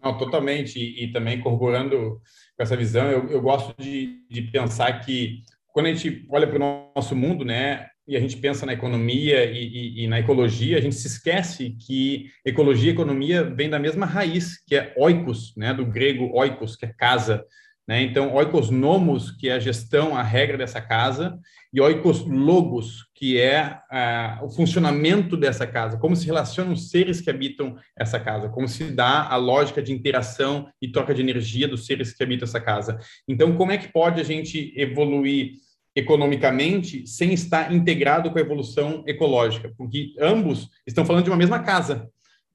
Não, totalmente. E, e, também corroborando com essa visão, eu, eu gosto de, de pensar que quando a gente olha para o nosso mundo, né, e a gente pensa na economia e, e, e, na ecologia, a gente se esquece que ecologia e economia vêm da mesma raiz, que é oikos, né, do grego oikos, que é casa. Né? Então, oikos nomos, que é a gestão, a regra dessa casa, e oikos logos, que é uh, o funcionamento dessa casa, como se relacionam os seres que habitam essa casa, como se dá a lógica de interação e troca de energia dos seres que habitam essa casa. Então, como é que pode a gente evoluir economicamente sem estar integrado com a evolução ecológica, porque ambos estão falando de uma mesma casa.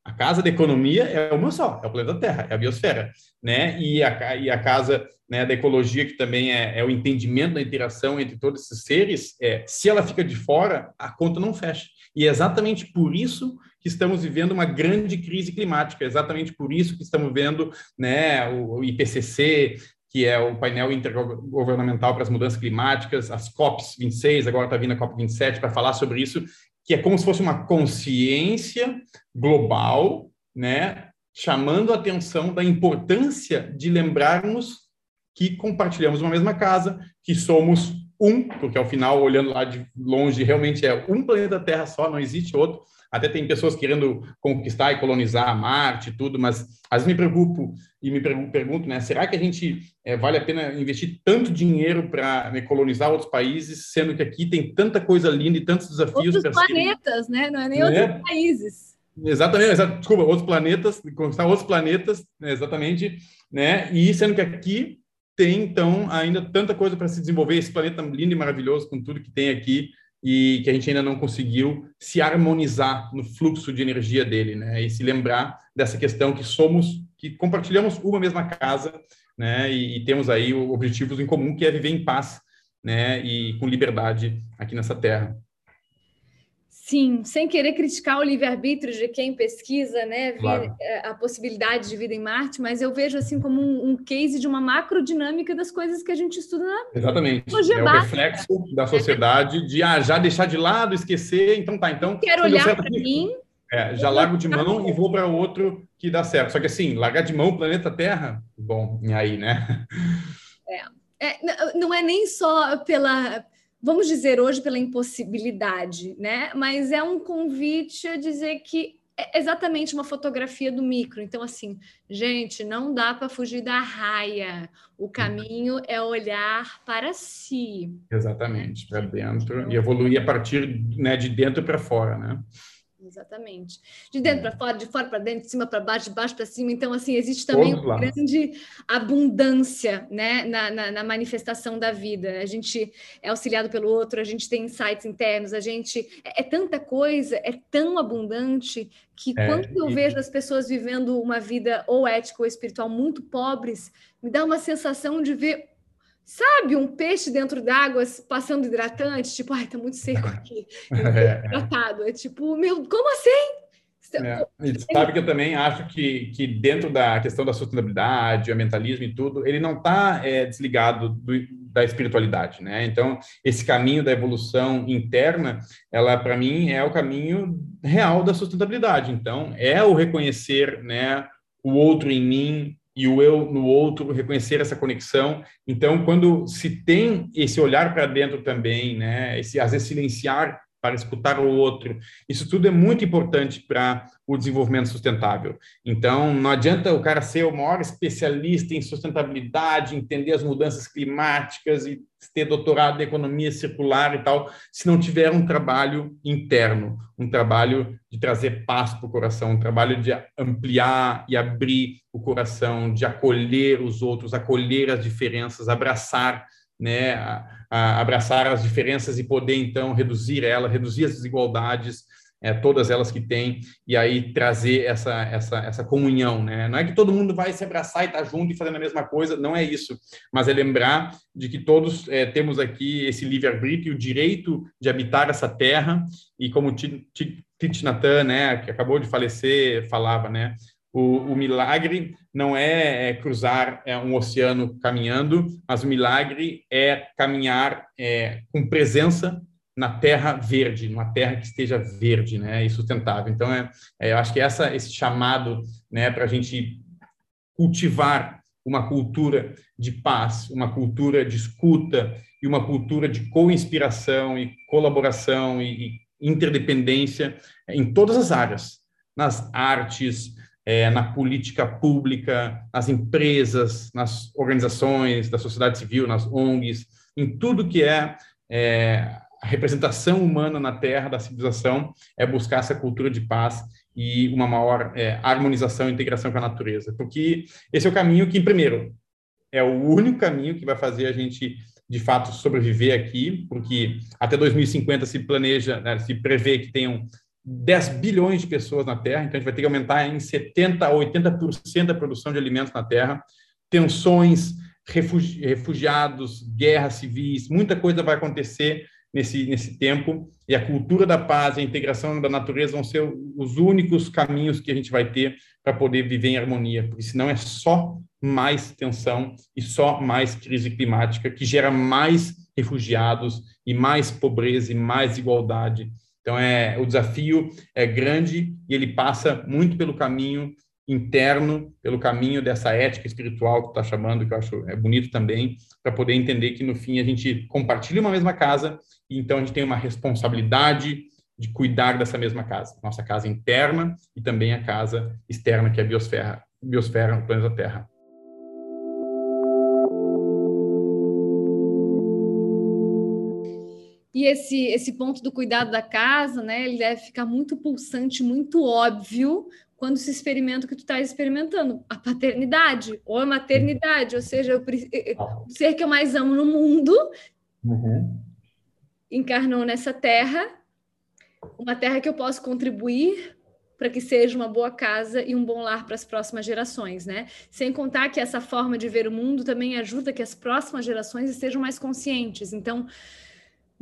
A casa da economia é uma só, é o planeta Terra, é a biosfera, né? E a, e a casa né, da ecologia, que também é, é, o entendimento da interação entre todos esses seres, é, se ela fica de fora, a conta não fecha. E é exatamente por isso que estamos vivendo uma grande crise climática, é exatamente por isso que estamos vendo né, o IPCC, que é o painel intergovernamental para as mudanças climáticas, as COPs 26, agora está vindo a COP 27 para falar sobre isso, que é como se fosse uma consciência global, né, chamando a atenção da importância de lembrarmos que compartilhamos uma mesma casa, que somos um, porque ao final, olhando lá de longe, realmente é um planeta Terra só, não existe outro, até tem pessoas querendo conquistar e colonizar Marte e tudo, mas às vezes me preocupo e me pergunto, né, será que a gente é, vale a pena investir tanto dinheiro para né, colonizar outros países, sendo que aqui tem tanta coisa linda e tantos desafios? Outros planetas, né? Não é nem outros países. Exatamente, desculpa, outros planetas, conquistar outros planetas, né, exatamente, né? E sendo que aqui tem, então, ainda tanta coisa para se desenvolver, esse planeta lindo e maravilhoso, com tudo que tem aqui, e que a gente ainda não conseguiu se harmonizar no fluxo de energia dele, né? E se lembrar dessa questão que somos, que compartilhamos uma mesma casa, né? E, e temos aí objetivos em comum, que é viver em paz, né? E com liberdade aqui nessa terra. Sim, sem querer criticar o livre-arbítrio de quem pesquisa né, claro. Eh, a possibilidade de vida em Marte, mas eu vejo assim como um, um case de uma macrodinâmica das coisas que a gente estuda na Exatamente. É o reflexo da sociedade de ah, já deixar de lado, esquecer, então tá, então... Quero olhar para mim... É, já largo de mão e vou para outro que dá certo. Só que assim, largar de mão o planeta Terra, bom, e aí, né? É, é, não é nem só pela, vamos dizer hoje pela impossibilidade, né? Mas é um convite a dizer que é exatamente uma fotografia do micro. Então, assim, gente, não dá para fugir da raia. O caminho é olhar para si. Exatamente, para dentro e evoluir a partir né, de dentro para fora, né? Exatamente. De dentro para fora, de fora para dentro, de cima para baixo, de baixo para cima. Então, assim, existe também uma grande abundância né, na, na, na, manifestação da vida. A gente é auxiliado pelo outro, a gente tem insights internos, a gente. É, é tanta coisa, é tão abundante que é, quando eu e... vejo as pessoas vivendo uma vida ou ética ou espiritual muito pobres, me dá uma sensação de ver Sabe, um peixe dentro d'água passando hidratante, tipo, ai, tá muito seco aqui, é. hidratado. É tipo, meu, como assim? É. E sabe que eu também acho que, que dentro da questão da sustentabilidade, ambientalismo e tudo, ele não está é, desligado do, da espiritualidade, né? Então, esse caminho da evolução interna, ela, para mim, é o caminho real da sustentabilidade. Então, é o reconhecer, né, o outro em mim, e o eu no outro, reconhecer essa conexão. Então, quando se tem esse olhar para dentro também, né, esse às vezes silenciar para escutar o outro. Isso tudo é muito importante para o desenvolvimento sustentável. Então, não adianta o cara ser o maior especialista em sustentabilidade, entender as mudanças climáticas e ter doutorado em economia circular e tal, se não tiver um trabalho interno, um trabalho de trazer paz para o coração, um trabalho de ampliar e abrir o coração, de acolher os outros, acolher as diferenças, abraçar né, a, a abraçar as diferenças e poder, então, reduzir ela, reduzir as desigualdades, é, todas elas que tem, e aí trazer essa, essa, essa comunhão, né? Não é que todo mundo vai se abraçar e estar tá junto e fazendo a mesma coisa, não é isso, mas é lembrar de que todos é, temos aqui esse livre-arbítrio, o direito de habitar essa terra, e como Nhat né, que acabou de falecer, falava, né? O, o milagre não é, é cruzar é, um oceano caminhando, mas o milagre é caminhar é, com presença na terra verde, numa terra que esteja verde, né, e sustentável. Então, é, é eu acho que essa, esse chamado, né, para a gente cultivar uma cultura de paz, uma cultura de escuta e uma cultura de co-inspiração e colaboração e, e interdependência em todas as áreas, nas artes, é, na política pública, nas empresas, nas organizações da sociedade civil, nas ONGs, em tudo que é, é a representação humana na Terra da civilização, é buscar essa cultura de paz e uma maior é, harmonização e integração com a natureza. Porque esse é o caminho que, primeiro, é o único caminho que vai fazer a gente, de fato, sobreviver aqui, porque até 2050 se planeja, né, se prevê que tenham 10 bilhões de pessoas na Terra, então a gente vai ter que aumentar em 70% a 80% a produção de alimentos na Terra, tensões, refugiados, guerras civis, muita coisa vai acontecer nesse, nesse tempo, e a cultura da paz e a integração da natureza vão ser os únicos caminhos que a gente vai ter para poder viver em harmonia, porque senão é só mais tensão e só mais crise climática, que gera mais refugiados e mais pobreza e mais desigualdade. Então, é, o desafio é grande e ele passa muito pelo caminho interno, pelo caminho dessa ética espiritual que está chamando, que eu acho é bonito também, para poder entender que no fim a gente compartilha uma mesma casa e então a gente tem uma responsabilidade de cuidar dessa mesma casa, nossa casa interna e também a casa externa, que é a biosfera, biosfera no planeta Terra. E esse, esse ponto do cuidado da casa, né, ele deve ficar muito pulsante, muito óbvio quando se experimenta o que tu estás experimentando, a paternidade ou a maternidade, ou seja, o, o ser que eu mais amo no mundo uhum. encarnou nessa terra, uma terra que eu posso contribuir para que seja uma boa casa e um bom lar para as próximas gerações, né? Sem contar que essa forma de ver o mundo também ajuda que as próximas gerações estejam mais conscientes. Então,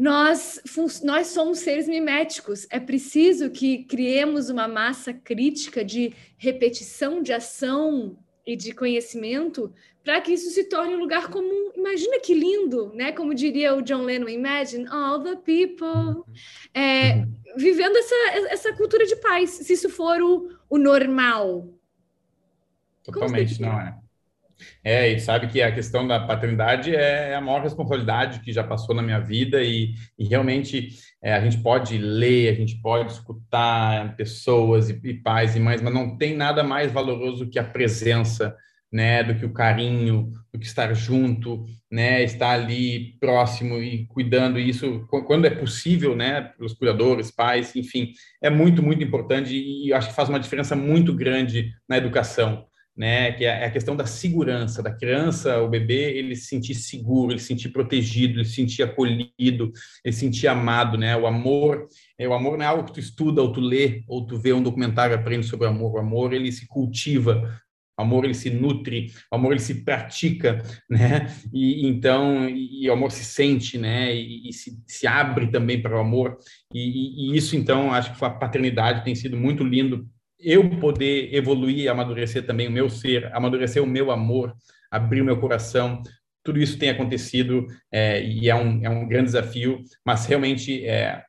nós, nós somos seres miméticos. É preciso que criemos uma massa crítica de repetição, de ação e de conhecimento para que isso se torne um lugar comum. Imagina que lindo, né? Como diria o John Lennon, Imagine all the people. É, vivendo essa, essa cultura de paz, se isso for o, o normal. Totalmente, não é. É, e sabe que a questão da paternidade é a maior responsabilidade que já passou na minha vida e, e realmente é, a gente pode ler, a gente pode escutar pessoas e, e pais e mães, mas não tem nada mais valoroso que a presença, né, do que o carinho, do que estar junto, né, estar ali próximo e cuidando. Isso quando é possível, né, pelos cuidadores, pais, enfim, é muito muito importante e acho que faz uma diferença muito grande na educação né, que é, é a questão da segurança da criança, o bebê, ele se sentir seguro, ele se sentir protegido, ele se sentir acolhido, ele se sentir amado, né? O amor, é, o amor não é algo que tu estuda ou tu lê ou tu vê um documentário aprende sobre o amor. O amor ele se cultiva, o amor ele se nutre, o amor ele se pratica, né? E então e, e o amor se sente, né? E, e se, se, abre também para o amor. E, e, isso então acho que a paternidade tem sido muito lindo eu poder evoluir amadurecer também o meu ser, amadurecer o meu amor, abrir o meu coração, tudo isso tem acontecido é, e é um, é um grande desafio, mas realmente é,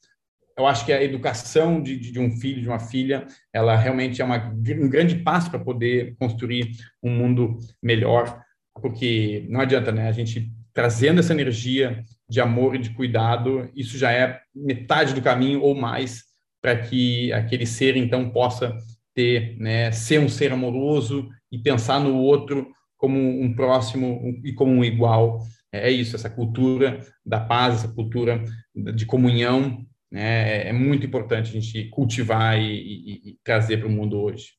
eu acho que a educação de, de, um filho, de uma filha, ela realmente é uma, um grande passo para poder construir um mundo melhor, porque não adianta, né? A gente trazendo essa energia de amor e de cuidado, isso já é metade do caminho ou mais para que aquele ser então possa ter, né, ser um ser amoroso e pensar no outro como um próximo e como um igual. É isso, essa cultura da paz, essa cultura de comunhão, né, é muito importante a gente cultivar e, e, e trazer para o mundo hoje.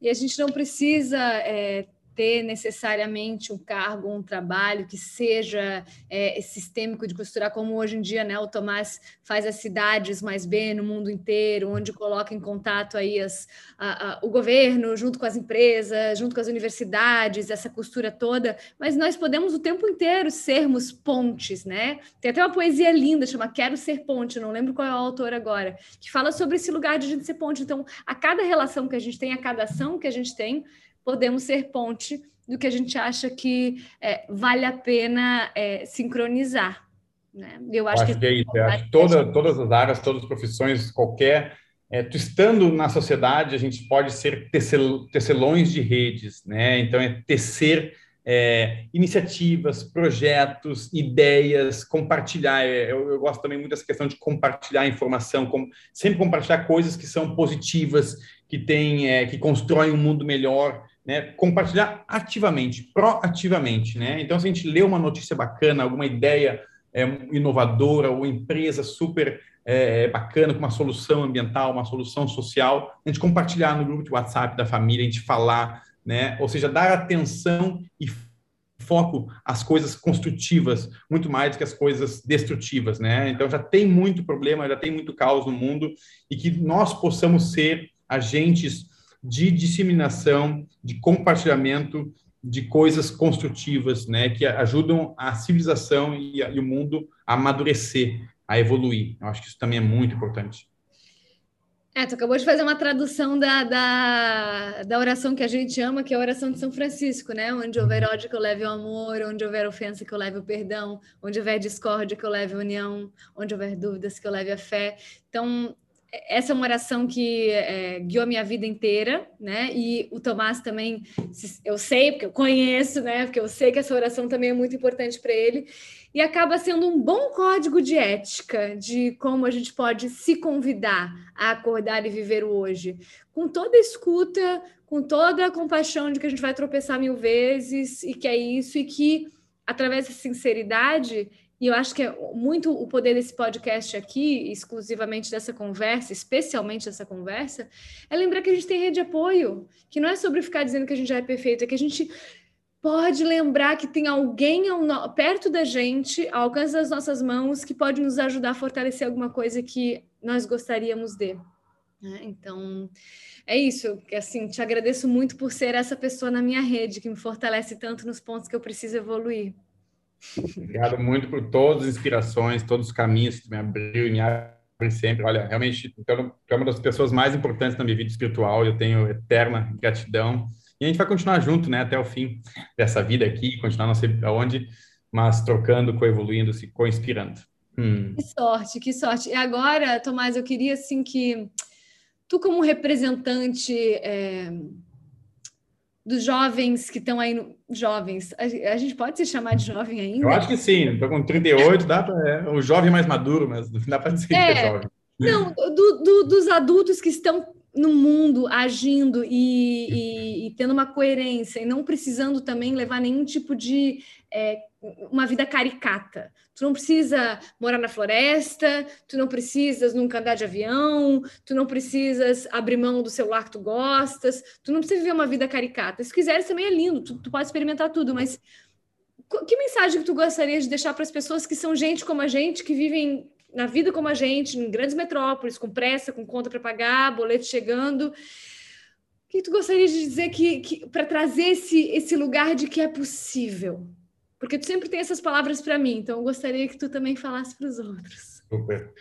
E a gente não precisa é, ter necessariamente um cargo, um trabalho que seja é, sistêmico de costurar, como hoje em dia né, o Tomás faz as cidades mais bem no mundo inteiro, onde coloca em contato aí as, a, a, o governo junto com as empresas, junto com as universidades, essa costura toda, mas nós podemos o tempo inteiro sermos pontes, né? Tem até uma poesia linda, chama Quero Ser Ponte, não lembro qual é o autor agora, que fala sobre esse lugar de a gente ser ponte. Então, a cada relação que a gente tem, a cada ação que a gente tem, podemos ser ponte do que a gente acha que é, vale a pena é, sincronizar. Né? Eu acho, acho que, que é isso. Eu acho toda, todas as áreas, todas as profissões, qualquer. É, tu estando na sociedade, a gente pode ser tecelões de redes, né? Então, é tecer é, iniciativas, projetos, ideias, compartilhar. É, eu, eu, gosto também muito dessa questão de compartilhar informação, com, sempre compartilhar coisas que são positivas, que tem, é, que constroem um mundo melhor, né? Compartilhar ativamente, proativamente, né? Então, se a gente lê uma notícia bacana, alguma ideia é, inovadora ou empresa super é, bacana com uma solução ambiental, uma solução social, a gente compartilhar no grupo de WhatsApp da família, a gente falar né? Ou seja, dar atenção e foco às coisas construtivas, muito mais do que as coisas destrutivas, né? Então já tem muito problema, já tem muito caos no mundo e que nós possamos ser agentes de disseminação, de compartilhamento de coisas construtivas, né, que ajudam a civilização e, a, e o mundo a amadurecer, a evoluir. Eu acho que isso também é muito importante. É, tu acabou de fazer uma tradução da, da, da oração que a gente ama, que é a oração de São Francisco, né? Onde houver uhum. ódio, que eu leve o amor, onde houver ofensa, que eu leve o perdão, onde houver discórdia, que eu leve a união, onde houver dúvidas, que eu leve a fé. Então, essa é uma oração que é, guiou a minha vida inteira, né? E o Tomás também, eu sei, porque eu conheço, né? Porque eu sei que essa oração também é muito importante para ele. E acaba sendo um bom código de ética de como a gente pode se convidar a acordar e viver o hoje. Com toda a escuta, com toda a compaixão de que a gente vai tropeçar mil vezes e que é isso, e que através da sinceridade e eu acho que é muito o poder desse podcast aqui, exclusivamente dessa conversa, especialmente dessa conversa, é lembrar que a gente tem rede de apoio, que não é sobre ficar dizendo que a gente já é perfeito, é que a gente pode lembrar que tem alguém perto da gente, ao alcance das nossas mãos, que pode nos ajudar a fortalecer alguma coisa que nós gostaríamos de. Né? Então, é isso. Assim, te agradeço muito por ser essa pessoa na minha rede que me fortalece tanto nos pontos que eu preciso evoluir. Obrigado muito por todas as inspirações, todos os caminhos que me abriu e me abrem sempre. Olha, realmente, então, é uma das pessoas mais importantes na minha vida espiritual. Eu tenho eterna gratidão. E a gente vai continuar junto, né, até o fim dessa vida aqui, continuar não sei aonde, mas trocando, coevoluindo, se co-inspirando. Hum. Que sorte, que sorte. E agora, Tomás, eu queria assim que tu como representante é dos jovens que estão aí, no... jovens, a, gente pode se chamar de jovem ainda? Eu acho que sim, estou com 38, dá para é um jovem mais maduro, mas não dá para dizer é, que é jovem. Não, do, do, dos adultos que estão no mundo agindo e, e, e, tendo uma coerência e não precisando também levar nenhum tipo de é, uma vida caricata. Tu não precisa morar na floresta, tu não precisas nunca andar de avião, tu não precisas abrir mão do celular que tu gostas, tu não precisa viver uma vida caricata. Se quiseres também é lindo, tu, tu pode experimentar tudo, mas que mensagem que tu gostaria de deixar para as pessoas que são gente como a gente, que vivem na vida como a gente, em grandes metrópoles, com pressa, com conta para pagar, boleto chegando. O que tu gostaria de dizer que, que para trazer esse, esse lugar de que é possível? Porque tu sempre tem essas palavras para mim, então eu gostaria que tu também falasse para os outros. Super.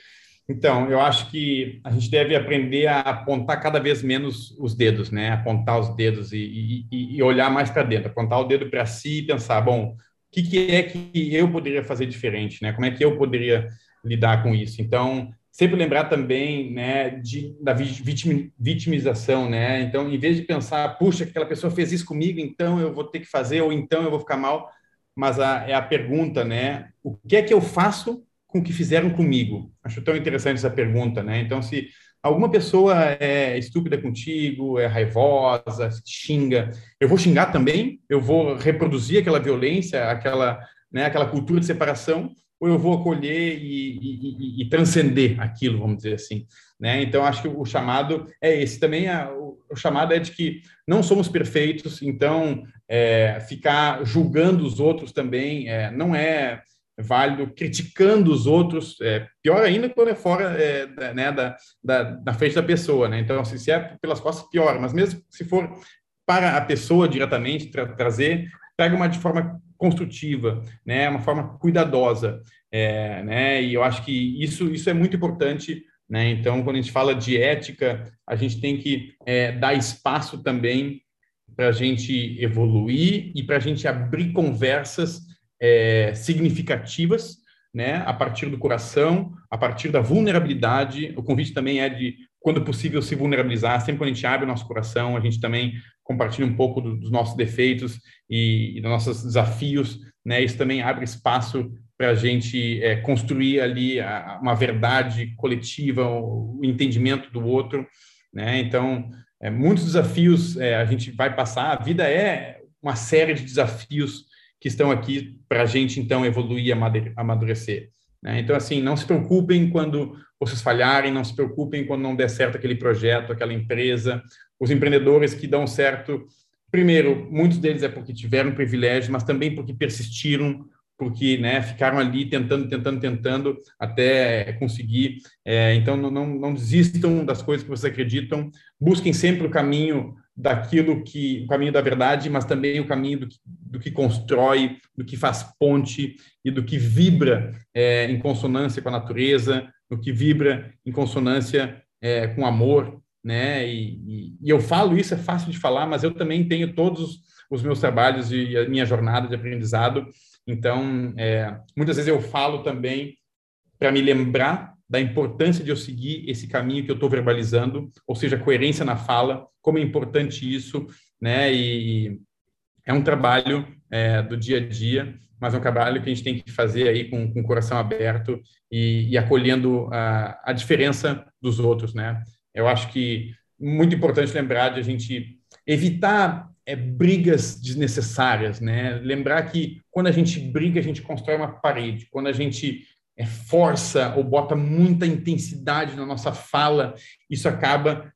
Então, eu acho que a gente deve aprender a apontar cada vez menos os dedos, né? Apontar os dedos e, e, e olhar mais para dentro, apontar o dedo para si e pensar, bom, o que, que, é que eu poderia fazer diferente, né? Como é que eu poderia lidar com isso? Então, sempre lembrar também, né, de, da vitimização, né? Então, em vez de pensar, puxa, aquela pessoa fez isso comigo, então eu vou ter que fazer ou então eu vou ficar mal, mas a, é a pergunta, né? O que é que eu faço com o que fizeram comigo? Acho tão interessante essa pergunta, né? Então, se alguma pessoa é estúpida contigo, é raivosa, xinga, eu vou xingar também? Eu vou reproduzir aquela violência, aquela, né, aquela cultura de separação? Ou eu vou acolher e, e, e, transcender aquilo, vamos dizer assim, né? Então acho que o chamado é esse também. É, o, chamado é de que não somos perfeitos, então é, ficar julgando os outros também é, não é válido, criticando os outros, é, pior ainda quando é fora é, da, né, da, da, da, frente da pessoa, né? Então, se, se é pelas costas, pior, mas mesmo se for para a pessoa diretamente tra trazer, pega uma de forma construtiva, né? Uma forma cuidadosa, é, né? E eu acho que isso isso é muito importante, né? Então, quando a gente fala de ética, a gente tem que é, dar espaço também para a gente evoluir e para a gente abrir conversas é, significativas, né, a partir do coração, a partir da vulnerabilidade. O convite também é de quando possível, se vulnerabilizar. Sempre quando a gente abre o nosso coração, a gente também compartilha um pouco do, dos nossos defeitos e, e, dos nossos desafios. Né? Isso também abre espaço para a gente é, construir ali a, uma verdade coletiva, o, o, entendimento do outro. Né? Então, é, muitos desafios é, a gente vai passar. A vida é uma série de desafios que estão aqui para a gente, então, evoluir amadurecer. Né? Então, assim, não se preocupem quando vocês falharem, não se preocupem quando não der certo aquele projeto, aquela empresa. Os empreendedores que dão certo, primeiro, muitos deles é porque tiveram privilégio, mas também porque persistiram, porque né, ficaram ali tentando, tentando, tentando até conseguir. É, então, não, não, não desistam das coisas que vocês acreditam, busquem sempre o caminho daquilo que o caminho da verdade, mas também o caminho do que, do que constrói, do que faz ponte e do que vibra é, em consonância com a natureza, do que vibra em consonância é, com amor, né? E, e, e, eu falo isso é fácil de falar, mas eu também tenho todos os meus trabalhos e a minha jornada de aprendizado. Então, é, muitas vezes eu falo também para me lembrar da importância de eu seguir esse caminho que eu estou verbalizando, ou seja, coerência na fala, como é importante isso, né? E é um trabalho é, do dia a dia, mas é um trabalho que a gente tem que fazer aí com, com o coração aberto e, e acolhendo a, a diferença dos outros, né? Eu acho que muito importante lembrar de a gente evitar é, brigas desnecessárias, né? Lembrar que quando a gente briga, a gente constrói uma parede. Quando a gente é, força ou bota muita intensidade na nossa fala, isso acaba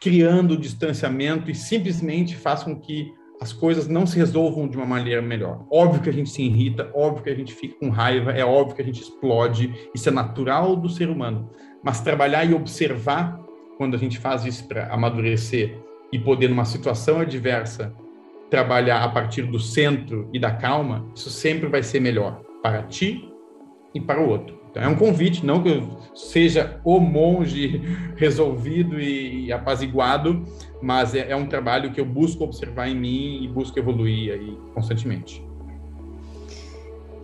criando distanciamento e simplesmente faz com que as coisas não se resolvam de uma maneira melhor. Óbvio que a gente se irrita, óbvio que a gente fica com raiva, é óbvio que a gente explode, isso é natural do ser humano. Mas trabalhar e observar quando a gente faz isso para amadurecer e poder, numa situação adversa, trabalhar a partir do centro e da calma, isso sempre vai ser melhor para ti e para o outro. Então, é um convite, não que eu seja o monge resolvido e apaziguado, mas é, é um trabalho que eu busco observar em mim e busco evoluir aí constantemente.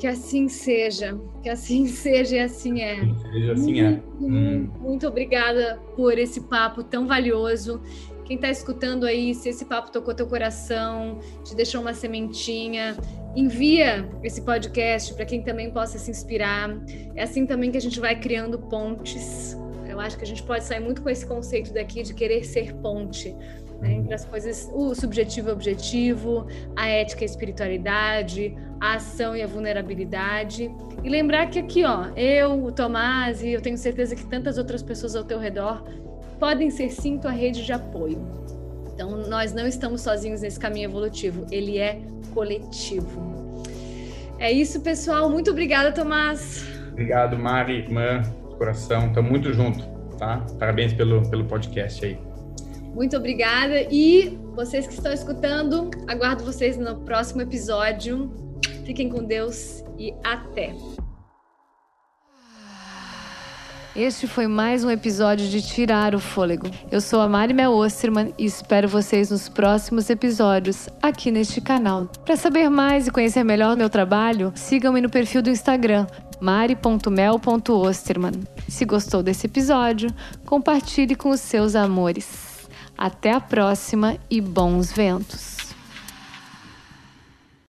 Que assim seja, que assim seja e assim é. Assim seja, assim é. Muito, hum. muito obrigada por esse papo tão valioso. Quem está escutando aí, se esse papo tocou teu coração, te deixou uma sementinha, envia esse podcast para quem também possa se inspirar. É assim também que a gente vai criando pontes. Eu acho que a gente pode sair muito com esse conceito daqui de querer ser ponte. Né, entre as coisas, o subjetivo e o objetivo, a ética e a espiritualidade, a ação e a vulnerabilidade. E lembrar que aqui, ó, eu, o Tomás e eu tenho certeza que tantas outras pessoas ao teu redor podem ser sim tua rede de apoio. Então, nós não estamos sozinhos nesse caminho evolutivo, ele é coletivo. É isso, pessoal. Muito obrigada, Tomás. Obrigado, Mari, irmã, coração. Estamos muito junto, tá? Parabéns pelo, pelo podcast aí. Muito obrigada. E vocês que estão escutando, aguardo vocês no próximo episódio. Fiquem com Deus e até! Este foi mais um episódio de Tirar o Fôlego. Eu sou a Mari Mel Osterman e espero vocês nos próximos episódios aqui neste canal. Para saber mais e conhecer melhor meu trabalho, sigam-me no perfil do Instagram mari.mel.osterman. Se gostou desse episódio, compartilhe com os seus amores. Até a próxima e bons ventos!